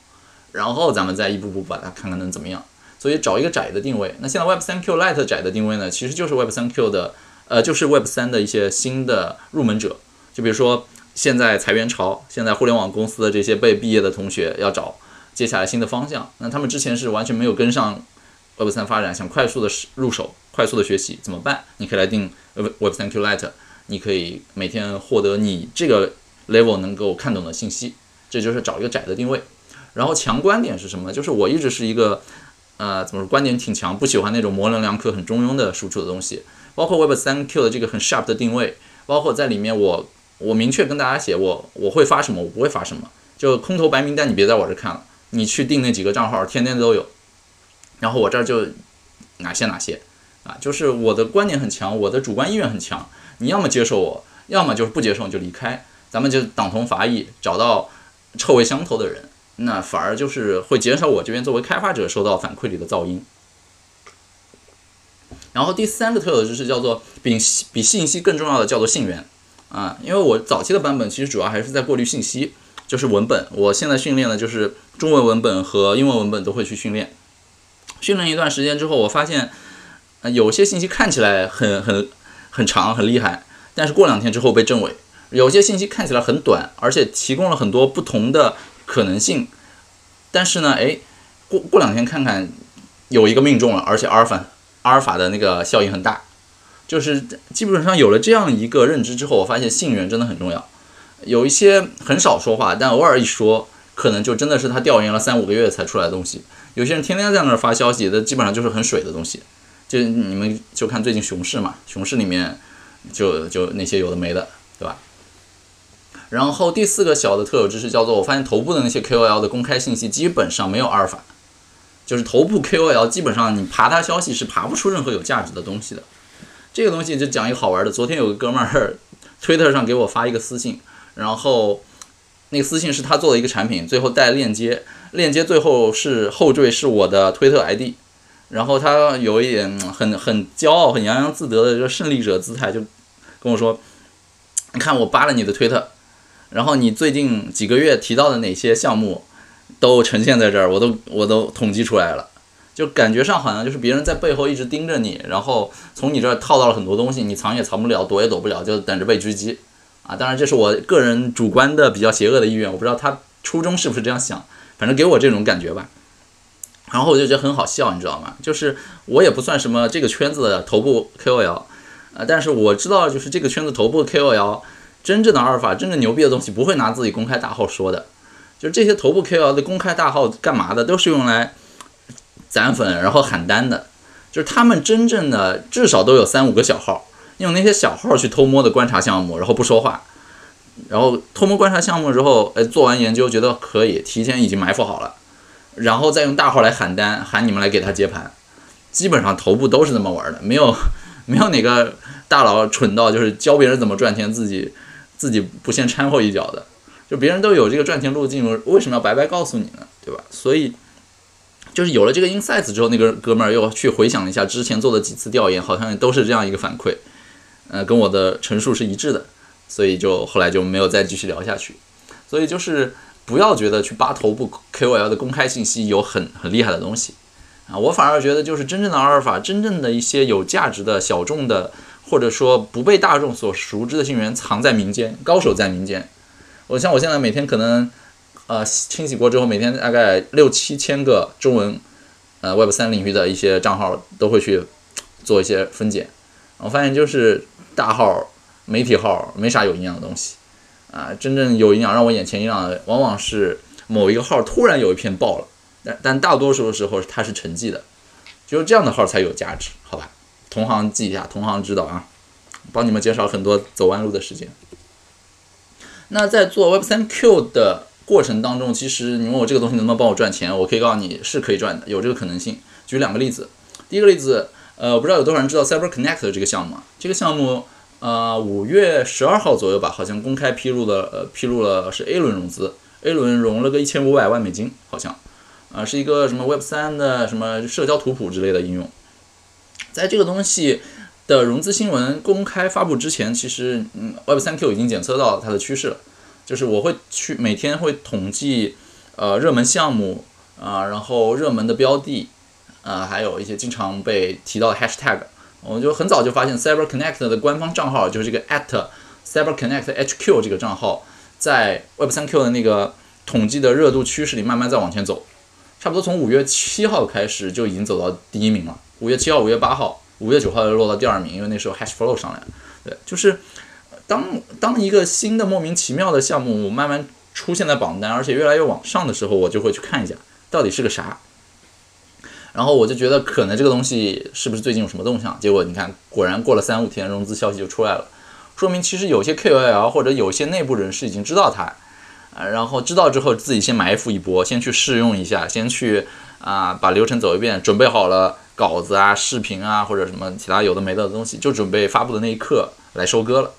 然后咱们再一步步把它看看能怎么样。所以找一个窄的定位。那现在 Web 三 Q Lite 窄的定位呢，其实就是 Web 三 Q 的，呃，就是 Web 三的一些新的入门者。就比如说现在裁员潮，现在互联网公司的这些被毕业的同学要找接下来新的方向。那他们之前是完全没有跟上 Web 三发展，想快速的入手、快速的学习怎么办？你可以来定 Web 三 Q Lite，你可以每天获得你这个 level 能够看懂的信息。这就是找一个窄的定位。然后强观点是什么呢？就是我一直是一个。呃，怎么说？观点挺强，不喜欢那种模棱两可、很中庸的输出的东西。包括 Web 三 Q 的这个很 sharp 的定位，包括在里面我我明确跟大家写，我我会发什么，我不会发什么。就空投白名单，你别在我这看了，你去定那几个账号，天天都有。然后我这儿就哪些哪些啊，就是我的观点很强，我的主观意愿很强。你要么接受我，要么就是不接受你就离开，咱们就党同伐异，找到臭味相投的人。那反而就是会减少我这边作为开发者收到反馈里的噪音。然后第三个特有的知识叫做比比信息更重要的叫做信源啊，因为我早期的版本其实主要还是在过滤信息，就是文本。我现在训练的就是中文文本和英文文本都会去训练。训练一段时间之后，我发现有些信息看起来很很很长很厉害，但是过两天之后被证伪；有些信息看起来很短，而且提供了很多不同的。可能性，但是呢，哎，过过两天看看，有一个命中了，而且阿尔法阿尔法的那个效应很大，就是基本上有了这样一个认知之后，我发现信任真的很重要。有一些很少说话，但偶尔一说，可能就真的是他调研了三五个月才出来的东西。有些人天天在那儿发消息，那基本上就是很水的东西。就你们就看最近熊市嘛，熊市里面就就那些有的没的，对吧？然后第四个小的特有知识叫做，我发现头部的那些 KOL 的公开信息基本上没有阿尔法，就是头部 KOL 基本上你爬他消息是爬不出任何有价值的东西的。这个东西就讲一个好玩的，昨天有个哥们儿推特上给我发一个私信，然后那个私信是他做的一个产品，最后带链接，链接最后是后缀是我的推特 ID，然后他有一点很很骄傲、很洋洋自得的这个胜利者姿态，就跟我说，你看我扒了你的推特。然后你最近几个月提到的哪些项目，都呈现在这儿，我都我都统计出来了，就感觉上好像就是别人在背后一直盯着你，然后从你这儿套到了很多东西，你藏也藏不了，躲也躲不了，就等着被狙击啊！当然这是我个人主观的比较邪恶的意愿，我不知道他初衷是不是这样想，反正给我这种感觉吧。然后我就觉得很好笑，你知道吗？就是我也不算什么这个圈子的头部 KOL，呃，但是我知道就是这个圈子头部 KOL。真正的阿尔法，真正牛逼的东西不会拿自己公开大号说的，就是这些头部 KOL 的公开大号干嘛的，都是用来攒粉然后喊单的。就是他们真正的至少都有三五个小号，用那些小号去偷摸的观察项目，然后不说话，然后偷摸观察项目之后，哎，做完研究觉得可以，提前已经埋伏好了，然后再用大号来喊单，喊你们来给他接盘。基本上头部都是这么玩的，没有 没有哪个大佬蠢到就是教别人怎么赚钱，自己自己不先掺和一脚的。就别人都有这个赚钱路径，为什么要白白告诉你呢？对吧？所以就是有了这个 insights 之后，那个哥们儿又去回想了一下之前做的几次调研，好像都是这样一个反馈，呃，跟我的陈述是一致的，所以就后来就没有再继续聊下去。所以就是不要觉得去扒头部 KOL 的公开信息有很很厉害的东西啊，我反而觉得就是真正的阿尔法，真正的一些有价值的小众的，或者说不被大众所熟知的信源，藏在民间，高手在民间。我像我现在每天可能，呃，清洗过之后，每天大概六七千个中文，呃，Web 三领域的一些账号都会去做一些分拣。我发现就是大号、媒体号没啥有营养的东西，啊，真正有营养让我眼前一亮的，往往是某一个号突然有一篇爆了，但但大多数的时候它是沉寂的，只有这样的号才有价值，好吧？同行记一下，同行知道啊，帮你们减少很多走弯路的时间。那在做 Web 三 Q 的过程当中，其实你问我这个东西能不能帮我赚钱，我可以告诉你是可以赚的，有这个可能性。举两个例子，第一个例子，呃，我不知道有多少人知道 Cyber Connect 这个项目啊？这个项目，呃，五月十二号左右吧，好像公开披露的，呃，披露了是 A 轮融资，A 轮融了个一千五百万美金，好像，啊，是一个什么 Web 三的什么社交图谱之类的应用，在这个东西。的融资新闻公开发布之前，其实嗯，Web 三 Q 已经检测到它的趋势了。就是我会去每天会统计呃热门项目啊，然后热门的标的啊，还有一些经常被提到的 Hashtag。我就很早就发现 Cyber Connect 的官方账号就是这个 at Cyber Connect HQ 这个账号，在 Web 三 Q 的那个统计的热度趋势里慢慢在往前走，差不多从五月七号开始就已经走到第一名了。五月七号、五月八号。五月九号又落到第二名，因为那时候 Hash Flow 上来了。对，就是当当一个新的莫名其妙的项目我慢慢出现在榜单，而且越来越往上的时候，我就会去看一下到底是个啥。然后我就觉得可能这个东西是不是最近有什么动向？结果你看，果然过了三五天，融资消息就出来了，说明其实有些 KOL 或者有些内部人士已经知道它，啊，然后知道之后自己先埋伏一波，先去试用一下，先去啊把流程走一遍，准备好了。稿子啊、视频啊，或者什么其他有的没的东西，就准备发布的那一刻来收割了。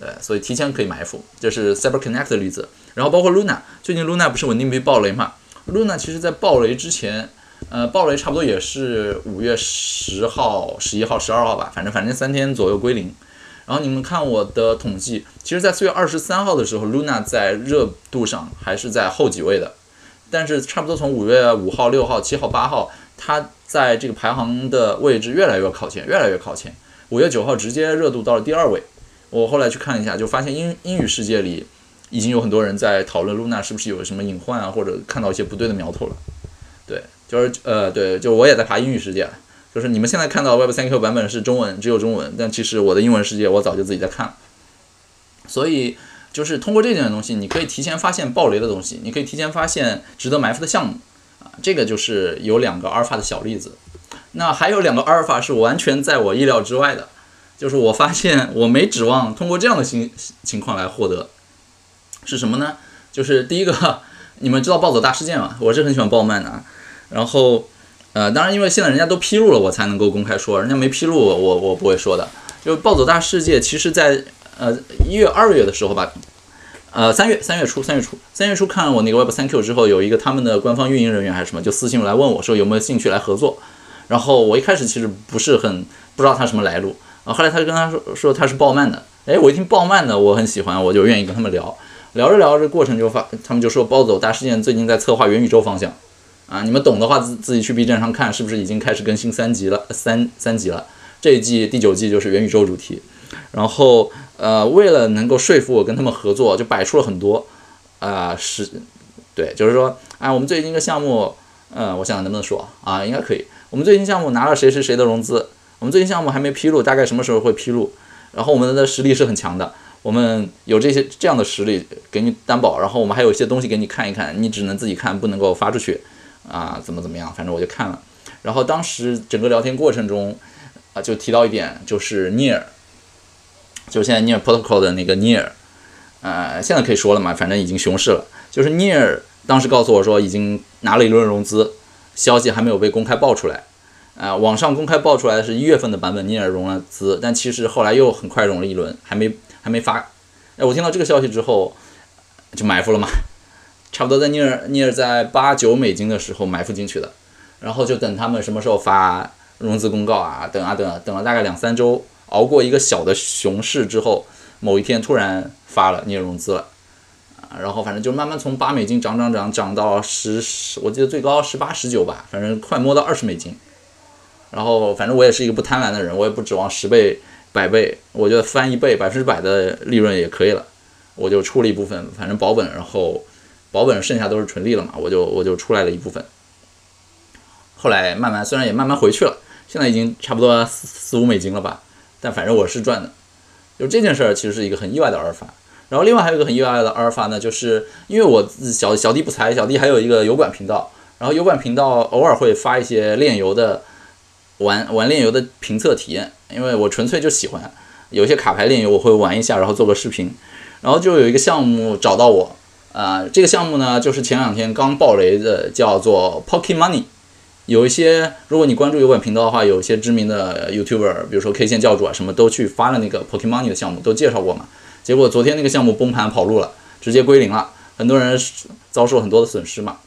呃，所以提前可以埋伏，这是 Cyber Connect 的例子。然后包括 Luna，最近 Luna 不是稳定被爆雷嘛？Luna 其实在爆雷之前，呃，爆雷差不多也是五月十号、十一号、十二号吧，反正反正三天左右归零。然后你们看我的统计，其实在四月二十三号的时候，Luna 在热度上还是在后几位的，但是差不多从五月五号、六号、七号、八号，它在这个排行的位置越来越靠前，越来越靠前。五月九号直接热度到了第二位。我后来去看一下，就发现英英语世界里已经有很多人在讨论 Luna 是不是有什么隐患啊，或者看到一些不对的苗头了。对，就是呃，对，就我也在爬英语世界。就是你们现在看到 Web 三 Q 版本是中文，只有中文，但其实我的英文世界我早就自己在看。所以就是通过这件东西，你可以提前发现暴雷的东西，你可以提前发现值得埋伏的项目啊。这个就是有两个阿尔法的小例子，那还有两个阿尔法是完全在我意料之外的，就是我发现我没指望通过这样的情情况来获得，是什么呢？就是第一个，你们知道暴走大事件吗？我是很喜欢暴漫的啊，然后呃，当然因为现在人家都披露了，我才能够公开说，人家没披露我我我不会说的。就暴走大世界，其实在呃一月二月的时候吧。呃，三月三月初，三月初，三月初看我那个 Web 三 Q 之后，有一个他们的官方运营人员还是什么，就私信来问我说有没有兴趣来合作。然后我一开始其实不是很不知道他什么来路啊，后来他就跟他说说他是爆漫的，哎，我一听爆漫的我很喜欢，我就愿意跟他们聊。聊着聊着过程就发，他们就说暴走大事件最近在策划元宇宙方向啊，你们懂的话自自己去 B 站上看，是不是已经开始更新三集了？三三集了，这一季第九季就是元宇宙主题，然后。呃，为了能够说服我跟他们合作，就摆出了很多，啊，是，对，就是说，哎，我们最近一个项目，嗯，我想能不能说啊，应该可以。我们最近项目拿了谁谁谁的融资，我们最近项目还没披露，大概什么时候会披露？然后我们的实力是很强的，我们有这些这样的实力给你担保，然后我们还有一些东西给你看一看，你只能自己看，不能够发出去，啊，怎么怎么样？反正我就看了。然后当时整个聊天过程中，啊，就提到一点，就是 Near，就现在 Near Protocol 的那个 Near，呃，现在可以说了嘛，反正已经熊市了。就是 Near 当时告诉我说已经拿了一轮融资，消息还没有被公开爆出来。啊，网上公开爆出来的是一月份的版本尼尔融了资，但其实后来又很快融了一轮，还没还没发。哎，我听到这个消息之后就埋伏了嘛，差不多在尼尔尼尔在八九美金的时候埋伏进去的，然后就等他们什么时候发融资公告啊，等啊等，等了大概两三周，熬过一个小的熊市之后，某一天突然发了 Near 融资了，啊，然后反正就慢慢从八美金涨涨涨涨到十十，我记得最高十八十九吧，反正快摸到二十美金。然后反正我也是一个不贪婪的人，我也不指望十倍、百倍，我觉得翻一倍、百分之百的利润也可以了，我就出了一部分，反正保本，然后保本剩下都是纯利了嘛，我就我就出来了一部分。后来慢慢虽然也慢慢回去了，现在已经差不多四四五美金了吧，但反正我是赚的。就这件事儿其实是一个很意外的阿尔法。然后另外还有一个很意外的阿尔法呢，就是因为我小小弟不才，小弟还有一个油管频道，然后油管频道偶尔会发一些炼油的。玩玩炼油的评测体验，因为我纯粹就喜欢，有些卡牌炼油我会玩一下，然后做个视频，然后就有一个项目找到我，啊，这个项目呢就是前两天刚爆雷的，叫做 Pokemoney，有一些如果你关注油管频道的话，有一些知名的 YouTuber，比如说 K 线教主啊，什么都去发了那个 Pokemoney 的项目，都介绍过嘛，结果昨天那个项目崩盘跑路了，直接归零了，很多人遭受很多的损失嘛。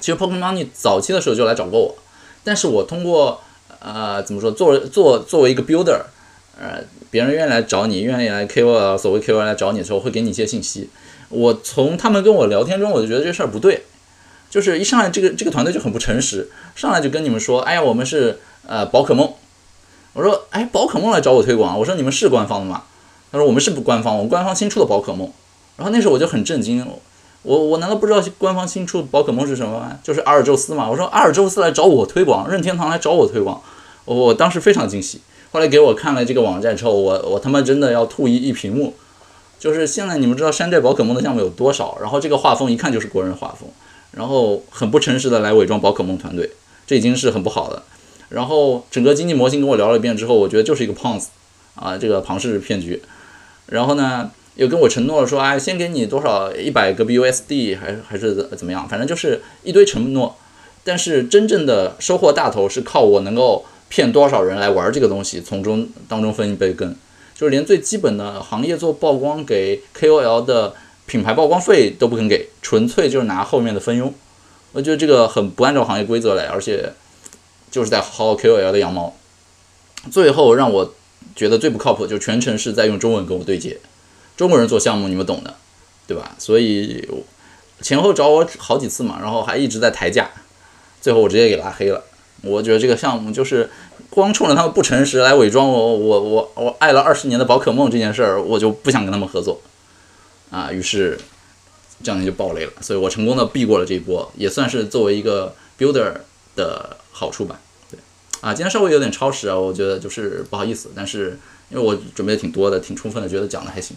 其实 Pokemoney 早期的时候就来找过我，但是我通过呃，怎么说？作为做作为一个 builder，呃，别人愿意来找你，愿意来 KOL，所谓 KOL 来找你的时候，会给你一些信息。我从他们跟我聊天中，我就觉得这事儿不对，就是一上来这个这个团队就很不诚实，上来就跟你们说，哎呀，我们是呃宝可梦。我说，哎，宝可梦来找我推广，我说你们是官方的吗？他说我们是不官方，我们官方新出的宝可梦。然后那时候我就很震惊。我我难道不知道官方新出宝可梦是什么吗？就是阿尔宙斯嘛。我说阿尔宙斯来找我推广，任天堂来找我推广，我当时非常惊喜。后来给我看了这个网站之后，我我他妈真的要吐一一屏幕。就是现在你们知道山寨宝可梦的项目有多少？然后这个画风一看就是国人画风，然后很不诚实的来伪装宝可梦团队，这已经是很不好的。然后整个经济模型跟我聊了一遍之后，我觉得就是一个胖子啊，这个庞氏骗局。然后呢？又跟我承诺说，哎，先给你多少一百个 BUSD，还是还是怎么样？反正就是一堆承诺。但是真正的收获大头是靠我能够骗多少人来玩这个东西，从中当中分一杯羹。就是连最基本的行业做曝光给 KOL 的品牌曝光费都不肯给，纯粹就是拿后面的分佣。我觉得这个很不按照行业规则来，而且就是在薅 KOL 的羊毛。最后让我觉得最不靠谱，就全程是在用中文跟我对接。中国人做项目，你们懂的，对吧？所以前后找我好几次嘛，然后还一直在抬价，最后我直接给拉黑了。我觉得这个项目就是光冲着他们不诚实来伪装我，我我我爱了二十年的宝可梦这件事儿，我就不想跟他们合作啊。于是这样就爆雷了，所以我成功的避过了这一波，也算是作为一个 builder 的好处吧。对，啊，今天稍微有点超时啊，我觉得就是不好意思，但是。因为我准备的挺多的，挺充分的，觉得讲的还行。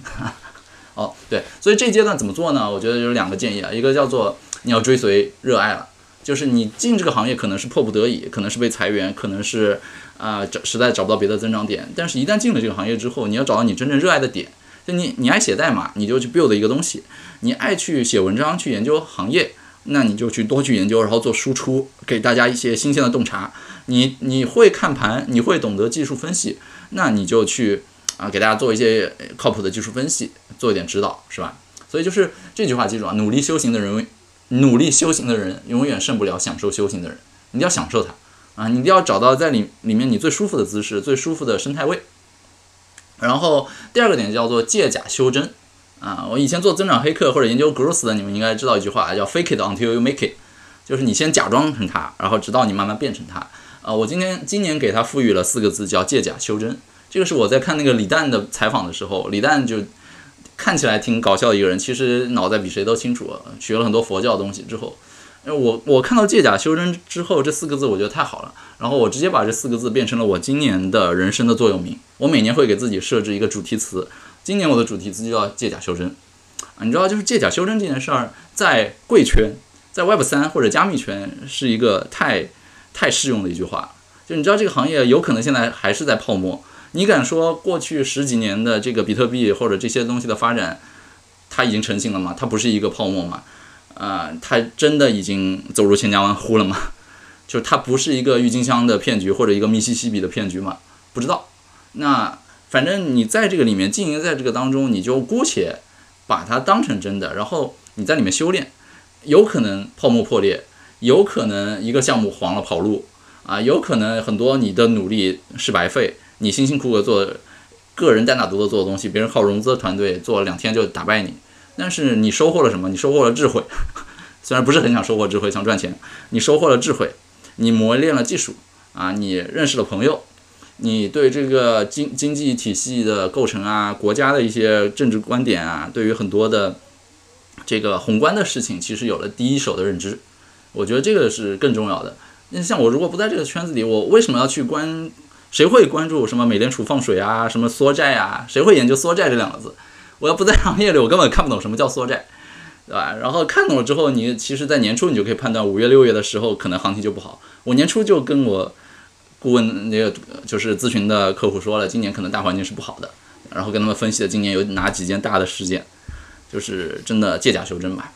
哦，对，所以这阶段怎么做呢？我觉得有两个建议啊，一个叫做你要追随热爱了，就是你进这个行业可能是迫不得已，可能是被裁员，可能是啊找实在找不到别的增长点，但是一旦进了这个行业之后，你要找到你真正热爱的点。就你你爱写代码，你就去 build 一个东西；你爱去写文章，去研究行业，那你就去多去研究，然后做输出，给大家一些新鲜的洞察。你你会看盘，你会懂得技术分析。那你就去啊，给大家做一些靠谱的技术分析，做一点指导，是吧？所以就是这句话，记住啊，努力修行的人，努力修行的人永远胜不了享受修行的人。你要享受它啊，你一定要找到在里里面你最舒服的姿势，最舒服的生态位。然后第二个点叫做借假修真啊，我以前做增长黑客或者研究 growth 的，你们应该知道一句话叫 fake it until you make it，就是你先假装成它，然后直到你慢慢变成它。啊，我今天今年给他赋予了四个字，叫借假修真。这个是我在看那个李诞的采访的时候，李诞就看起来挺搞笑的一个人，其实脑袋比谁都清楚。学了很多佛教东西之后，我我看到借假修真之后，这四个字我觉得太好了。然后我直接把这四个字变成了我今年的人生的座右铭。我每年会给自己设置一个主题词，今年我的主题词就叫借假修真。啊，你知道，就是借假修真这件事儿，在贵圈，在 Web 三或者加密圈是一个太。太适用的一句话。就你知道这个行业有可能现在还是在泡沫，你敢说过去十几年的这个比特币或者这些东西的发展，它已经成型了吗？它不是一个泡沫吗？啊，它真的已经走入千家万户了吗？就是它不是一个郁金香的骗局或者一个密西西比的骗局吗？不知道。那反正你在这个里面经营，在这个当中，你就姑且把它当成真的，然后你在里面修炼，有可能泡沫破裂，有可能一个项目黄了跑路，啊，有可能很多你的努力是白费，你辛辛苦苦做个人单打独斗做的东西，别人靠融资团队做了两天就打败你，但是你收获了什么？你收获了智慧，虽然不是很想收获智慧，想赚钱，你收获了智慧，你磨练了技术，啊，你认识了朋友。你对这个经经济体系的构成啊，国家的一些政治观点啊，对于很多的这个宏观的事情，其实有了第一手的认知。我觉得这个是更重要的。那像我如果不在这个圈子里，我为什么要去关？谁会关注什么美联储放水啊，什么缩债啊？谁会研究缩债这两个字？我要不在行业里，我根本看不懂什么叫缩债，对吧？然后看懂了之后，你其实在年初你就可以判断，五月六月的时候可能行情就不好。我年初就跟我。顾问那个就是咨询的客户说了，今年可能大环境是不好的，然后跟他们分析了今年有哪几件大的事件，就是真的借假修真吧。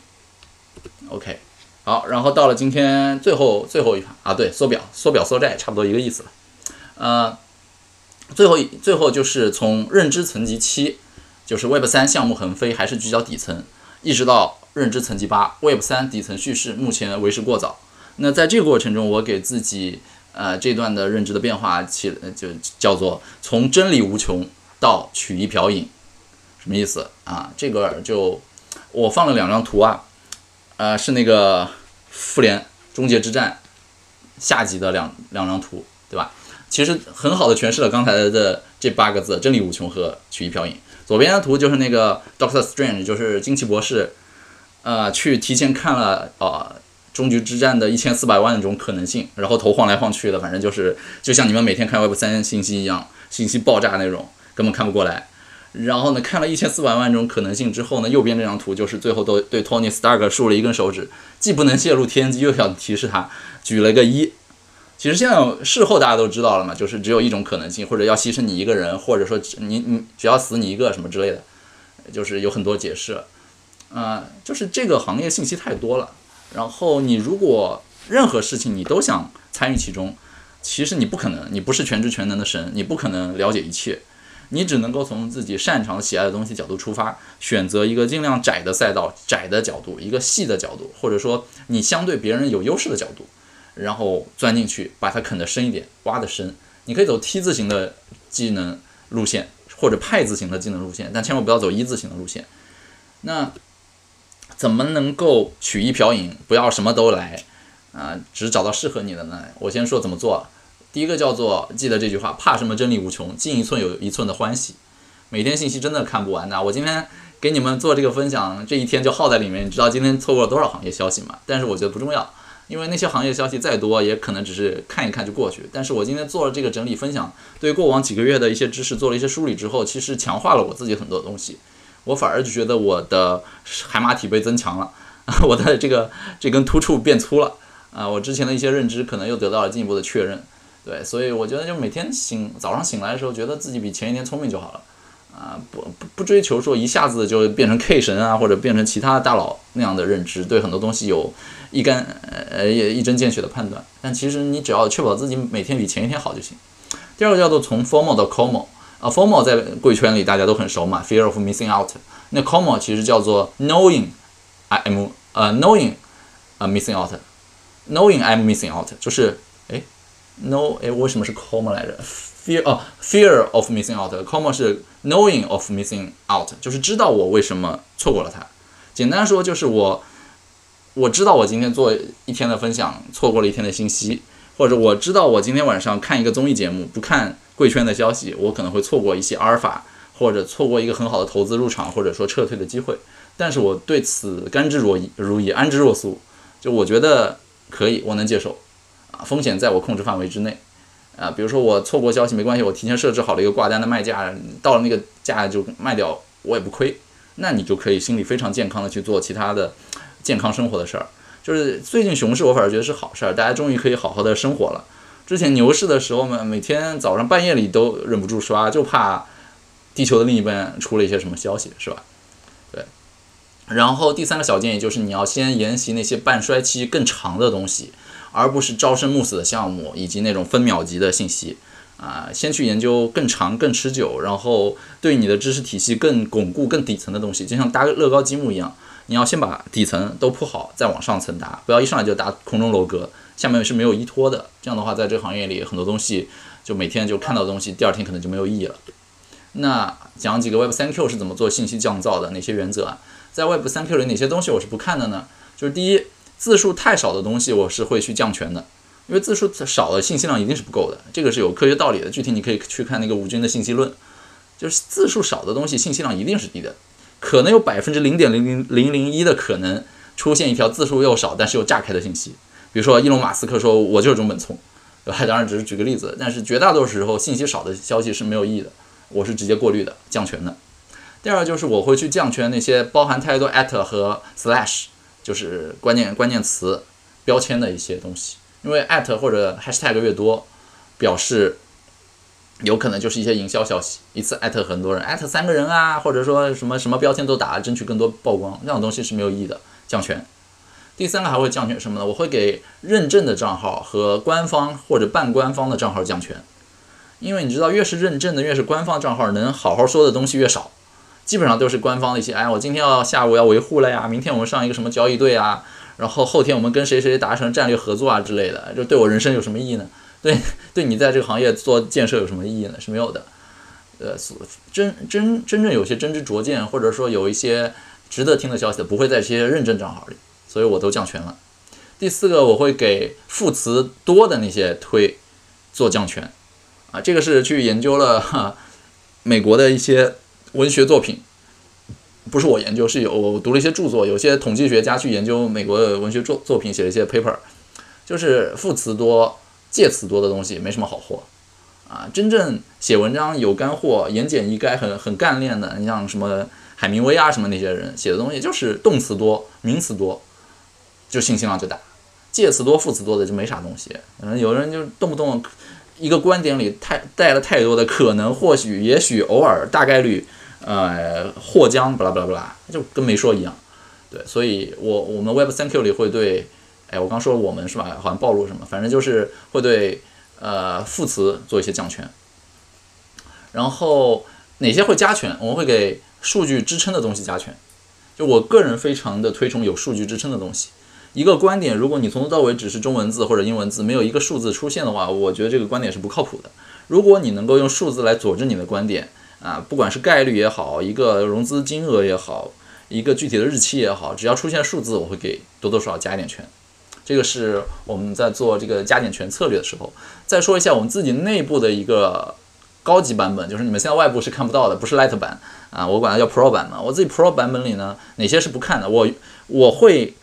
OK，好，然后到了今天最后最后一盘啊，对，缩表、缩表、缩债，差不多一个意思了。呃，最后最后就是从认知层级七，就是 Web 三项目横飞还是聚焦底层，一直到认知层级八，Web 三底层叙事目前为时过早。那在这个过程中，我给自己。呃，这段的认知的变化起就叫做从真理无穷到曲意瓢饮，什么意思啊？这个就我放了两张图啊，呃，是那个复联终结之战下集的两两张图，对吧？其实很好的诠释了刚才的这八个字：真理无穷和曲意瓢饮。左边的图就是那个 Doctor Strange，就是惊奇博士，呃，去提前看了啊。终局之战的一千四百万种可能性，然后头晃来晃去的，反正就是就像你们每天看 Web 三信息一样，信息爆炸那种，根本看不过来。然后呢，看了一千四百万种可能性之后呢，右边这张图就是最后都对 Tony Stark 竖了一根手指，既不能泄露天机，又想提示他，举了个一。其实现在事后大家都知道了嘛，就是只有一种可能性，或者要牺牲你一个人，或者说你你只要死你一个什么之类的，就是有很多解释。啊，就是这个行业信息太多了。然后你如果任何事情你都想参与其中，其实你不可能，你不是全知全能的神，你不可能了解一切，你只能够从自己擅长喜爱的东西角度出发，选择一个尽量窄的赛道、窄的角度、一个细的角度，或者说你相对别人有优势的角度，然后钻进去，把它啃得深一点，挖得深。你可以走 T 字形的技能路线，或者派字形的技能路线，但千万不要走一字形的路线。那。怎么能够取一瓢饮，不要什么都来啊？只找到适合你的呢？我先说怎么做。第一个叫做记得这句话：怕什么真理无穷，进一寸有一寸的欢喜。每天信息真的看不完的。我今天给你们做这个分享，这一天就耗在里面。你知道今天错过了多少行业消息吗？但是我觉得不重要，因为那些行业消息再多，也可能只是看一看就过去。但是我今天做了这个整理分享，对过往几个月的一些知识做了一些梳理之后，其实强化了我自己很多东西。我反而就觉得我的海马体被增强了，我的这个这根突触变粗了啊！我之前的一些认知可能又得到了进一步的确认，对，所以我觉得就每天醒早上醒来的时候，觉得自己比前一天聪明就好了啊！不不不追求说一下子就变成 K 神啊，或者变成其他大佬那样的认知，对很多东西有一干呃也一针见血的判断。但其实你只要确保自己每天比前一天好就行。第二个叫做从 formal 到 common。啊，formal 在贵圈里大家都很熟嘛，fear of missing out。那 common 其实叫做 knowing I am 呃 knowing 呃 missing out，knowing I'm missing out 就是哎 know 哎为什么是 common 来着？fear 哦 fear of missing out，common 是 knowing of missing out，就是知道我为什么错过了它。简单说就是我我知道我今天做一天的分享错过了一天的信息，或者我知道我今天晚上看一个综艺节目不看。贵圈的消息，我可能会错过一些阿尔法，或者错过一个很好的投资入场，或者说撤退的机会。但是我对此甘之若饴，如饴安之若素。就我觉得可以，我能接受啊，风险在我控制范围之内啊。比如说我错过消息没关系，我提前设置好了一个挂单的卖价，到了那个价就卖掉，我也不亏。那你就可以心里非常健康的去做其他的健康生活的事儿。就是最近熊市，我反而觉得是好事儿，大家终于可以好好的生活了。之前牛市的时候嘛，每天早上半夜里都忍不住刷，就怕地球的另一边出了一些什么消息，是吧？对。然后第三个小建议就是，你要先研习那些半衰期更长的东西，而不是朝生暮死的项目以及那种分秒级的信息啊。先去研究更长、更持久，然后对你的知识体系更巩固、更底层的东西，就像搭乐高积木一样，你要先把底层都铺好，再往上层搭，不要一上来就搭空中楼阁。下面是没有依托的，这样的话，在这个行业里，很多东西就每天就看到的东西，第二天可能就没有意义了。那讲几个 Web 三 Q 是怎么做信息降噪的，哪些原则啊？在 Web 三 Q 里，哪些东西我是不看的呢？就是第一，字数太少的东西，我是会去降权的，因为字数少了，信息量一定是不够的，这个是有科学道理的。具体你可以去看那个吴军的信息论，就是字数少的东西，信息量一定是低的，可能有百分之零点零零零零一的可能出现一条字数又少，但是又炸开的信息。比如说，伊隆马斯克说：“我就是中本聪。”对吧？当然只是举个例子，但是绝大多数时候，信息少的消息是没有意义的，我是直接过滤的、降权的。第二就是我会去降权那些包含太多 at 和 slash，就是关键关键词标签的一些东西，因为 at 或者 hashtag 越多，表示有可能就是一些营销消息，一次艾特很多人艾特三个人啊，或者说什么什么标签都打，争取更多曝光，那种东西是没有意义的，降权。第三个还会降权什么呢？我会给认证的账号和官方或者半官方的账号降权，因为你知道，越是认证的，越是官方账号，能好好说的东西越少，基本上都是官方的一些，哎，我今天要下午要维护了呀，明天我们上一个什么交易队啊，然后后天我们跟谁谁达成战略合作啊之类的，就对我人生有什么意义呢？对，对你在这个行业做建设有什么意义呢？是没有的。呃，真真真正有些真知灼见，或者说有一些值得听的消息，不会在这些认证账号里。所以我都降权了。第四个，我会给副词多的那些推做降权，啊，这个是去研究了哈美国的一些文学作品，不是我研究，是有我读了一些著作，有些统计学家去研究美国的文学作作品，写了一些 paper，就是副词多、介词多的东西没什么好货，啊，真正写文章有干货、言简意赅、很很干练的，你像什么海明威啊什么那些人写的东西，就是动词多、名词多。就信息量就大，介词多、副词多的就没啥东西。嗯，有人就动不动一个观点里太带了太多的可能、或许、也许、偶尔、大概率，呃，或将，巴拉巴拉巴拉，就跟没说一样。对，所以我我们 Web 三 Q 里会对，哎，我刚说我们是吧？好像暴露什么，反正就是会对呃副词做一些降权。然后哪些会加权？我们会给数据支撑的东西加权。就我个人非常的推崇有数据支撑的东西。一个观点，如果你从头到尾只是中文字或者英文字，没有一个数字出现的话，我觉得这个观点是不靠谱的。如果你能够用数字来佐证你的观点，啊，不管是概率也好，一个融资金额也好，一个具体的日期也好，只要出现数字，我会给多多少少加一点权。这个是我们在做这个加点权策略的时候。再说一下我们自己内部的一个高级版本，就是你们现在外部是看不到的，不是 Light 版啊，我管它叫 Pro 版嘛。我自己 Pro 版本里呢，哪些是不看的？我我会。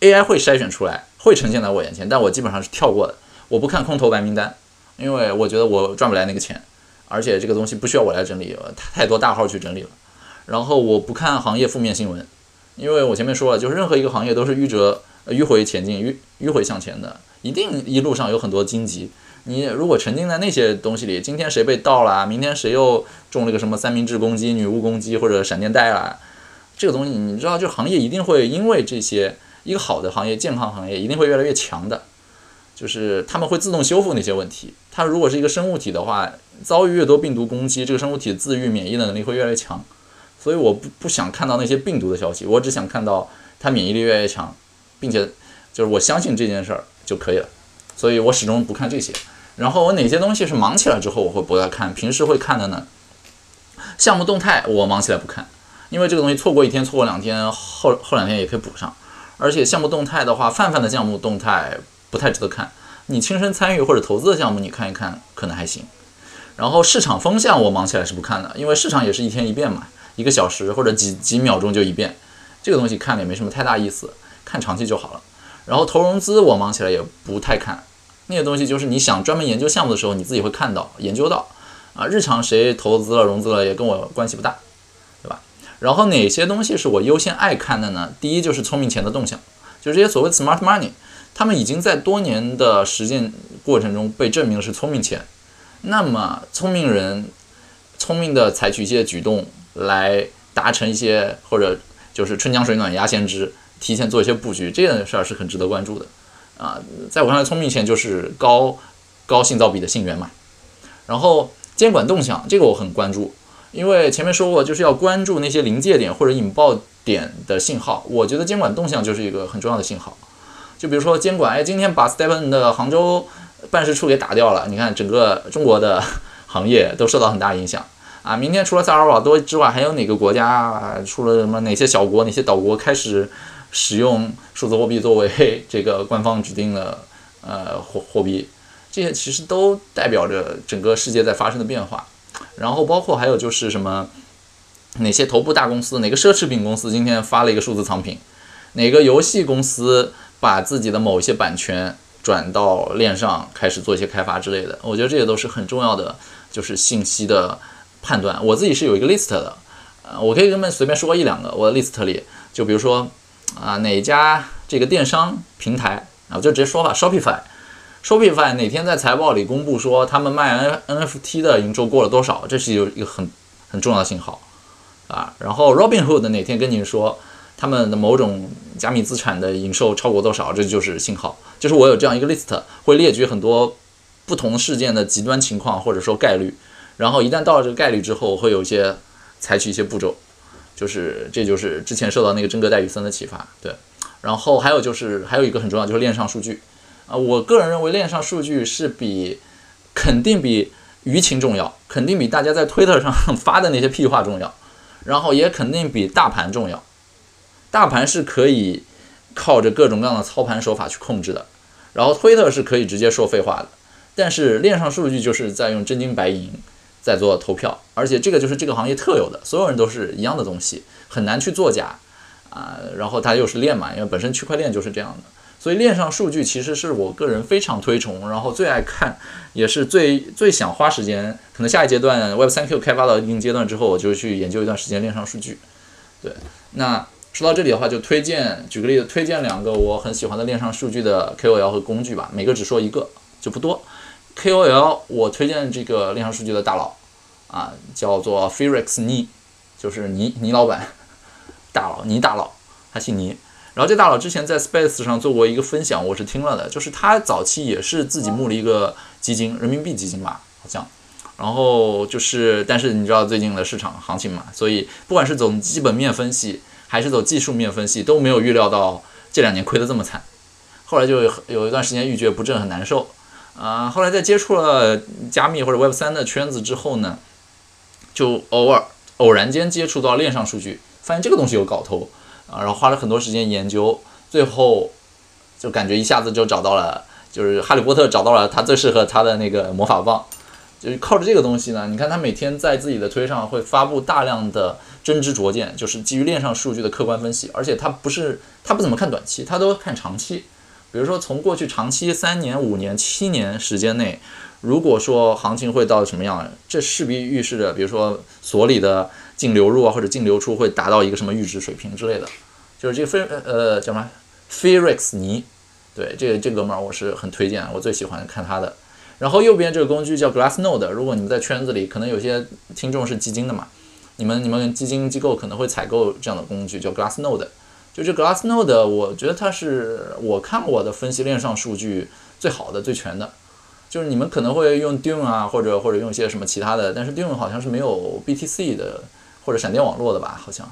AI 会筛选出来，会呈现在我眼前，但我基本上是跳过的。我不看空头白名单，因为我觉得我赚不来那个钱，而且这个东西不需要我来整理，太太多大号去整理了。然后我不看行业负面新闻，因为我前面说了，就是任何一个行业都是迂折、迂回前进、迂迂回向前的，一定一路上有很多荆棘。你如果沉浸在那些东西里，今天谁被盗了，明天谁又中了个什么三明治攻击、女巫攻击或者闪电贷了，这个东西你知道，就行业一定会因为这些。一个好的行业，健康行业一定会越来越强的，就是他们会自动修复那些问题。它如果是一个生物体的话，遭遇越多病毒攻击，这个生物体自愈免疫的能力会越来越强。所以我不不想看到那些病毒的消息，我只想看到它免疫力越来越强，并且就是我相信这件事儿就可以了。所以我始终不看这些。然后我哪些东西是忙起来之后我会不再看，平时会看的呢？项目动态我忙起来不看，因为这个东西错过一天、错过两天，后后两天也可以补上。而且项目动态的话，泛泛的项目动态不太值得看。你亲身参与或者投资的项目，你看一看可能还行。然后市场风向我忙起来是不看的，因为市场也是一天一变嘛，一个小时或者几几秒钟就一遍，这个东西看了也没什么太大意思，看长期就好了。然后投融资我忙起来也不太看，那些东西就是你想专门研究项目的时候，你自己会看到研究到啊。日常谁投资了融资了也跟我关系不大。对吧然后哪些东西是我优先爱看的呢？第一就是聪明钱的动向，就这些所谓 smart money，他们已经在多年的实践过程中被证明是聪明钱。那么聪明人聪明的采取一些举动来达成一些或者就是春江水暖鸭先知，提前做一些布局，这件事儿是很值得关注的啊。在我看来，聪明钱就是高高信噪比的信源嘛。然后监管动向，这个我很关注，因为前面说过就是要关注那些临界点或者引爆点的信号。我觉得监管动向就是一个很重要的信号。就比如说监管，哎，今天把 Stephen 的杭州办事处给打掉了，你看整个中国的行业都受到很大影响啊。明天除了萨尔瓦多之外，还有哪个国家出了什么哪些小国、哪些岛国开始使用数字货币作为 这个官方指定的呃货货币？这些其实都代表着整个世界在发生的变化，然后包括还有就是什么，哪些头部大公司，哪个奢侈品公司今天发了一个数字藏品，哪个游戏公司把自己的某一些版权转到链上开始做一些开发之类的，我觉得这些都是很重要的，就是信息的判断。我自己是有一个 list 的，呃，我可以跟你们随便说一两个，我的 list 里，就比如说啊，哪家这个电商平台啊，我就直接说吧，Shopify。Shopify 哪天在财报里公布说他们卖 N NFT 的营收过了多少，这是有一个很很重要的信号啊。然后 Robinhood 哪天跟你说他们的某种加密资产的营收超过多少，这就是信号。就是我有这样一个 list，会列举很多不同事件的极端情况或者说概率。然后一旦到了这个概率之后，会有一些采取一些步骤。就是这就是之前受到那个真格戴宇森的启发。对，然后还有就是还有一个很重要就是链上数据。啊，我个人认为链上数据是比肯定比舆情重要，肯定比大家在推特上 发的那些屁话重要，然后也肯定比大盘重要。大盘是可以靠着各种各样的操盘手法去控制的，然后推特是可以直接说废话的，但是链上数据就是在用真金白银在做投票，而且这个就是这个行业特有的，所有人都是一样的东西，很难去作假啊。然后它又是链嘛，因为本身区块链就是这样的。所以链上数据其实是我个人非常推崇，然后最爱看，也是最最想花时间。可能下一阶段 Web 三 Q 开发到一定阶段之后，我就去研究一段时间链上数据。对，那说到这里的话，就推荐，举个例子，推荐两个我很喜欢的链上数据的 KOL 和工具吧，每个只说一个，就不多。KOL 我推荐这个链上数据的大佬啊，叫做 Felix 倪，就是倪倪老板，大佬倪大佬，他姓倪。然后这大佬之前在 Space 上做过一个分享，我是听了的，就是他早期也是自己募了一个基金，人民币基金吧，好像。然后就是，但是你知道最近的市场行情嘛，所以不管是走基本面分析，还是走技术面分析，都没有预料到这两年亏得这么惨。后来就有一段时间欲绝不振，很难受。啊，后来在接触了加密或者 Web 三的圈子之后呢，就偶尔偶然间接触到链上数据，发现这个东西有搞头。啊，然后花了很多时间研究，最后就感觉一下子就找到了，就是哈利波特找到了他最适合他的那个魔法棒，就是靠着这个东西呢。你看他每天在自己的推上会发布大量的真知灼见，就是基于链上数据的客观分析，而且他不是他不怎么看短期，他都看长期。比如说从过去长期三年、五年、七年时间内，如果说行情会到什么样，这势必预示着，比如说所里的。净流入啊，或者净流出会达到一个什么阈值水平之类的，就是这个菲呃叫什么 Felix 尼，对这个这哥们儿我是很推荐，我最喜欢看他的。然后右边这个工具叫 Glassnode，如果你们在圈子里，可能有些听众是基金的嘛，你们你们基金机构可能会采购这样的工具，叫 Glassnode。就这 Glassnode，我觉得它是我看过的分析链上数据最好的、最全的。就是你们可能会用 Dune 啊，或者或者用一些什么其他的，但是 Dune 好像是没有 BTC 的。或者闪电网络的吧，好像，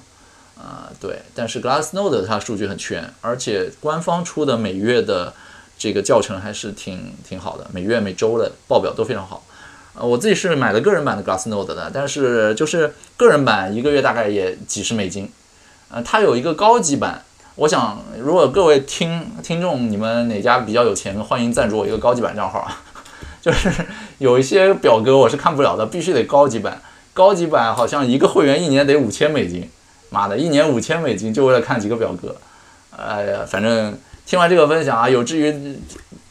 啊对，但是 Glassnode 它数据很全，而且官方出的每月的这个教程还是挺挺好的，每月每周的报表都非常好。呃，我自己是买了个人版的 Glassnode 的，但是就是个人版一个月大概也几十美金。呃，它有一个高级版，我想如果各位听听众你们哪家比较有钱，欢迎赞助我一个高级版账号啊。就是有一些表格我是看不了的，必须得高级版。高级版好像一个会员一年得五千美金，妈的，一年五千美金就为了看几个表格，哎呀，反正听完这个分享啊，有志于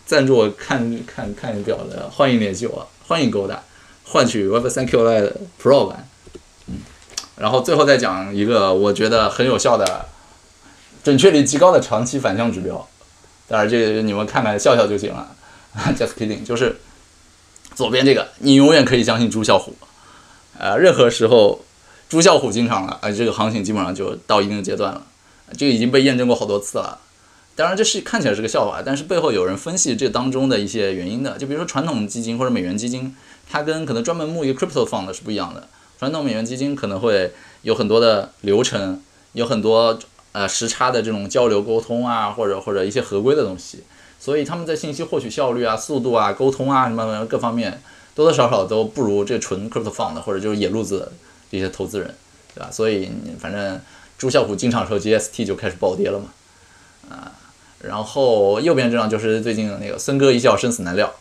赞助我看看看表的，欢迎联系我，欢迎勾搭，换取 Web 三 Q i 的 Pro 版，嗯，然后最后再讲一个我觉得很有效的准确率极高的长期反向指标。当然，这个你们看看笑笑就行了。Just kidding，就是左边这个，你永远可以相信朱啸虎。呃，任何时候朱啸虎进场了，呃，这个行情基本上就到一定阶段了。这个已经被验证过好多次了。当然，这是看起来是个笑话，但是背后有人分析这当中的一些原因的。就比如说传统基金或者美元基金，它跟可能专门募一个 crypto fund 是不一样的。传统美元基金可能会有很多的流程，有很多呃时差的这种交流沟通啊，或者或者一些合规的东西，所以他们在信息获取效率啊、速度啊、沟通啊什么各方面多多少少都不如这纯 crypto fund 或者就是野路子这些投资人，对吧？所以反正朱啸虎进场时候，GST 就开始暴跌了嘛，啊。然后右边这张就是最近的那个孙哥一笑生死难料。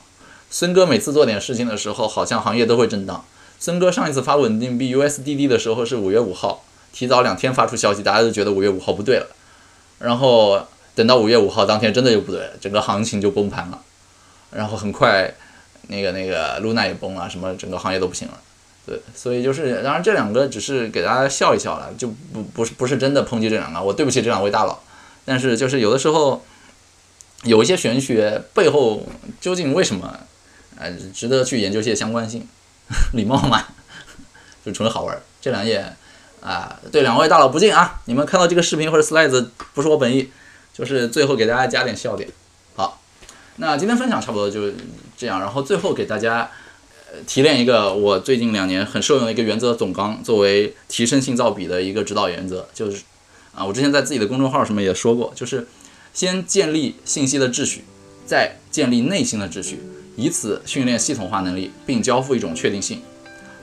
孙哥每次做点事情的时候，好像行业都会震荡。孙哥上一次发稳定币 USDD 的时候是五月五号，提早两天发出消息，大家都觉得五月五号不对了。然后等到五月五号当天真的就不对，整个行情就崩盘了。然后很快那个那个露娜也崩了，什么整个行业都不行了。对，所以就是当然这两个只是给大家笑一笑了，就不不是不是真的抨击这两个，我对不起这两位大佬。但是就是有的时候。有一些玄学背后究竟为什么，呃，值得去研究一些相关性，礼貌嘛，就纯好玩。这两页啊，对两位大佬不敬啊！你们看到这个视频或者 slides 不是我本意，就是最后给大家加点笑点。好，那今天分享差不多就这样，然后最后给大家呃提炼一个我最近两年很受用的一个原则总纲，作为提升性造比的一个指导原则，就是啊，我之前在自己的公众号什么也说过，就是。先建立信息的秩序，再建立内心的秩序，以此训练系统化能力，并交付一种确定性。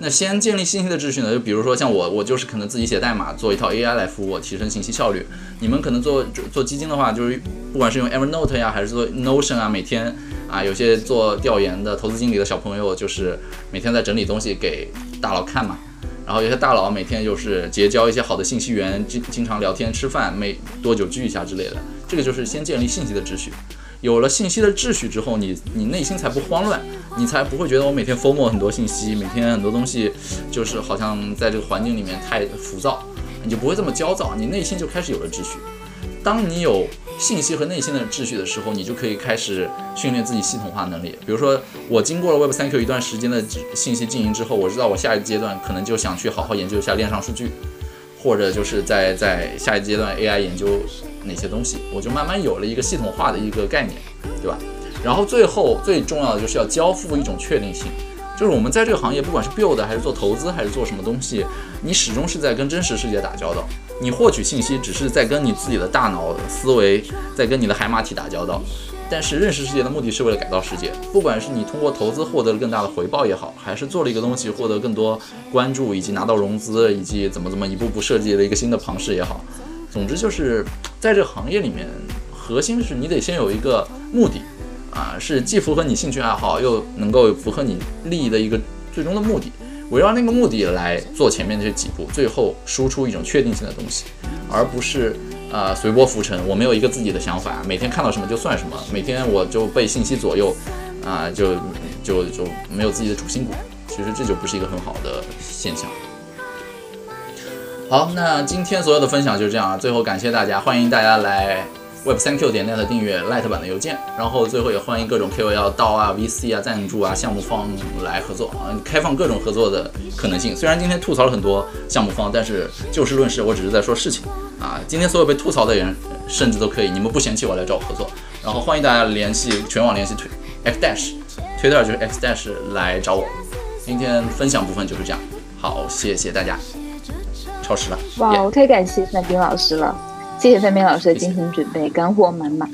那先建立信息的秩序呢？就比如说像我，我就是可能自己写代码做一套 AI 来服务，提升信息效率。你们可能做做基金的话，就是不管是用 Evernote 呀，还是做 Notion 啊，每天啊，有些做调研的投资经理的小朋友，就是每天在整理东西给大佬看嘛。然后有些大佬每天就是结交一些好的信息源，经经常聊天吃饭，没多久聚一下之类的。这个就是先建立信息的秩序。有了信息的秩序之后，你你内心才不慌乱，你才不会觉得我每天 f o 很多信息，每天很多东西就是好像在这个环境里面太浮躁，你就不会这么焦躁，你内心就开始有了秩序。当你有信息和内心的秩序的时候，你就可以开始训练自己系统化能力。比如说，我经过了 Web 三 Q 一段时间的信息经营之后，我知道我下一个阶段可能就想去好好研究一下链上数据，或者就是在在下一阶段 AI 研究哪些东西，我就慢慢有了一个系统化的一个概念，对吧？然后最后最重要的就是要交付一种确定性。就是我们在这个行业，不管是 build 还是做投资，还是做什么东西，你始终是在跟真实世界打交道。你获取信息只是在跟你自己的大脑思维，在跟你的海马体打交道。但是认识世界的目的是为了改造世界。不管是你通过投资获得了更大的回报也好，还是做了一个东西获得更多关注，以及拿到融资，以及怎么怎么一步步设计了一个新的庞氏也好，总之就是在这个行业里面，核心是你得先有一个目的。啊，是既符合你兴趣爱好，又能够符合你利益的一个最终的目的，围绕那个目的来做前面这几步，最后输出一种确定性的东西，而不是呃随波浮沉。我没有一个自己的想法，每天看到什么就算什么，每天我就被信息左右，啊，就就就没有自己的主心骨。其实这就不是一个很好的现象。好，那今天所有的分享就是这样啊，最后感谢大家，欢迎大家来。Web 三 Q 点 net 订阅 Light 版的邮件，然后最后也欢迎各种 KOL 到啊、VC 啊、赞助啊、项目方来合作啊，开放各种合作的可能性。虽然今天吐槽了很多项目方，但是就事论事，我只是在说事情啊。今天所有被吐槽的人，甚至都可以，你们不嫌弃我来找我合作，然后欢迎大家联系全网联系推 X Dash，推特就是 X Dash 来找我。今天分享部分就是这样，好，谢谢大家。超时了，哇，我太感谢范冰老师了。谢谢范冰老师的精心准备，干货满满。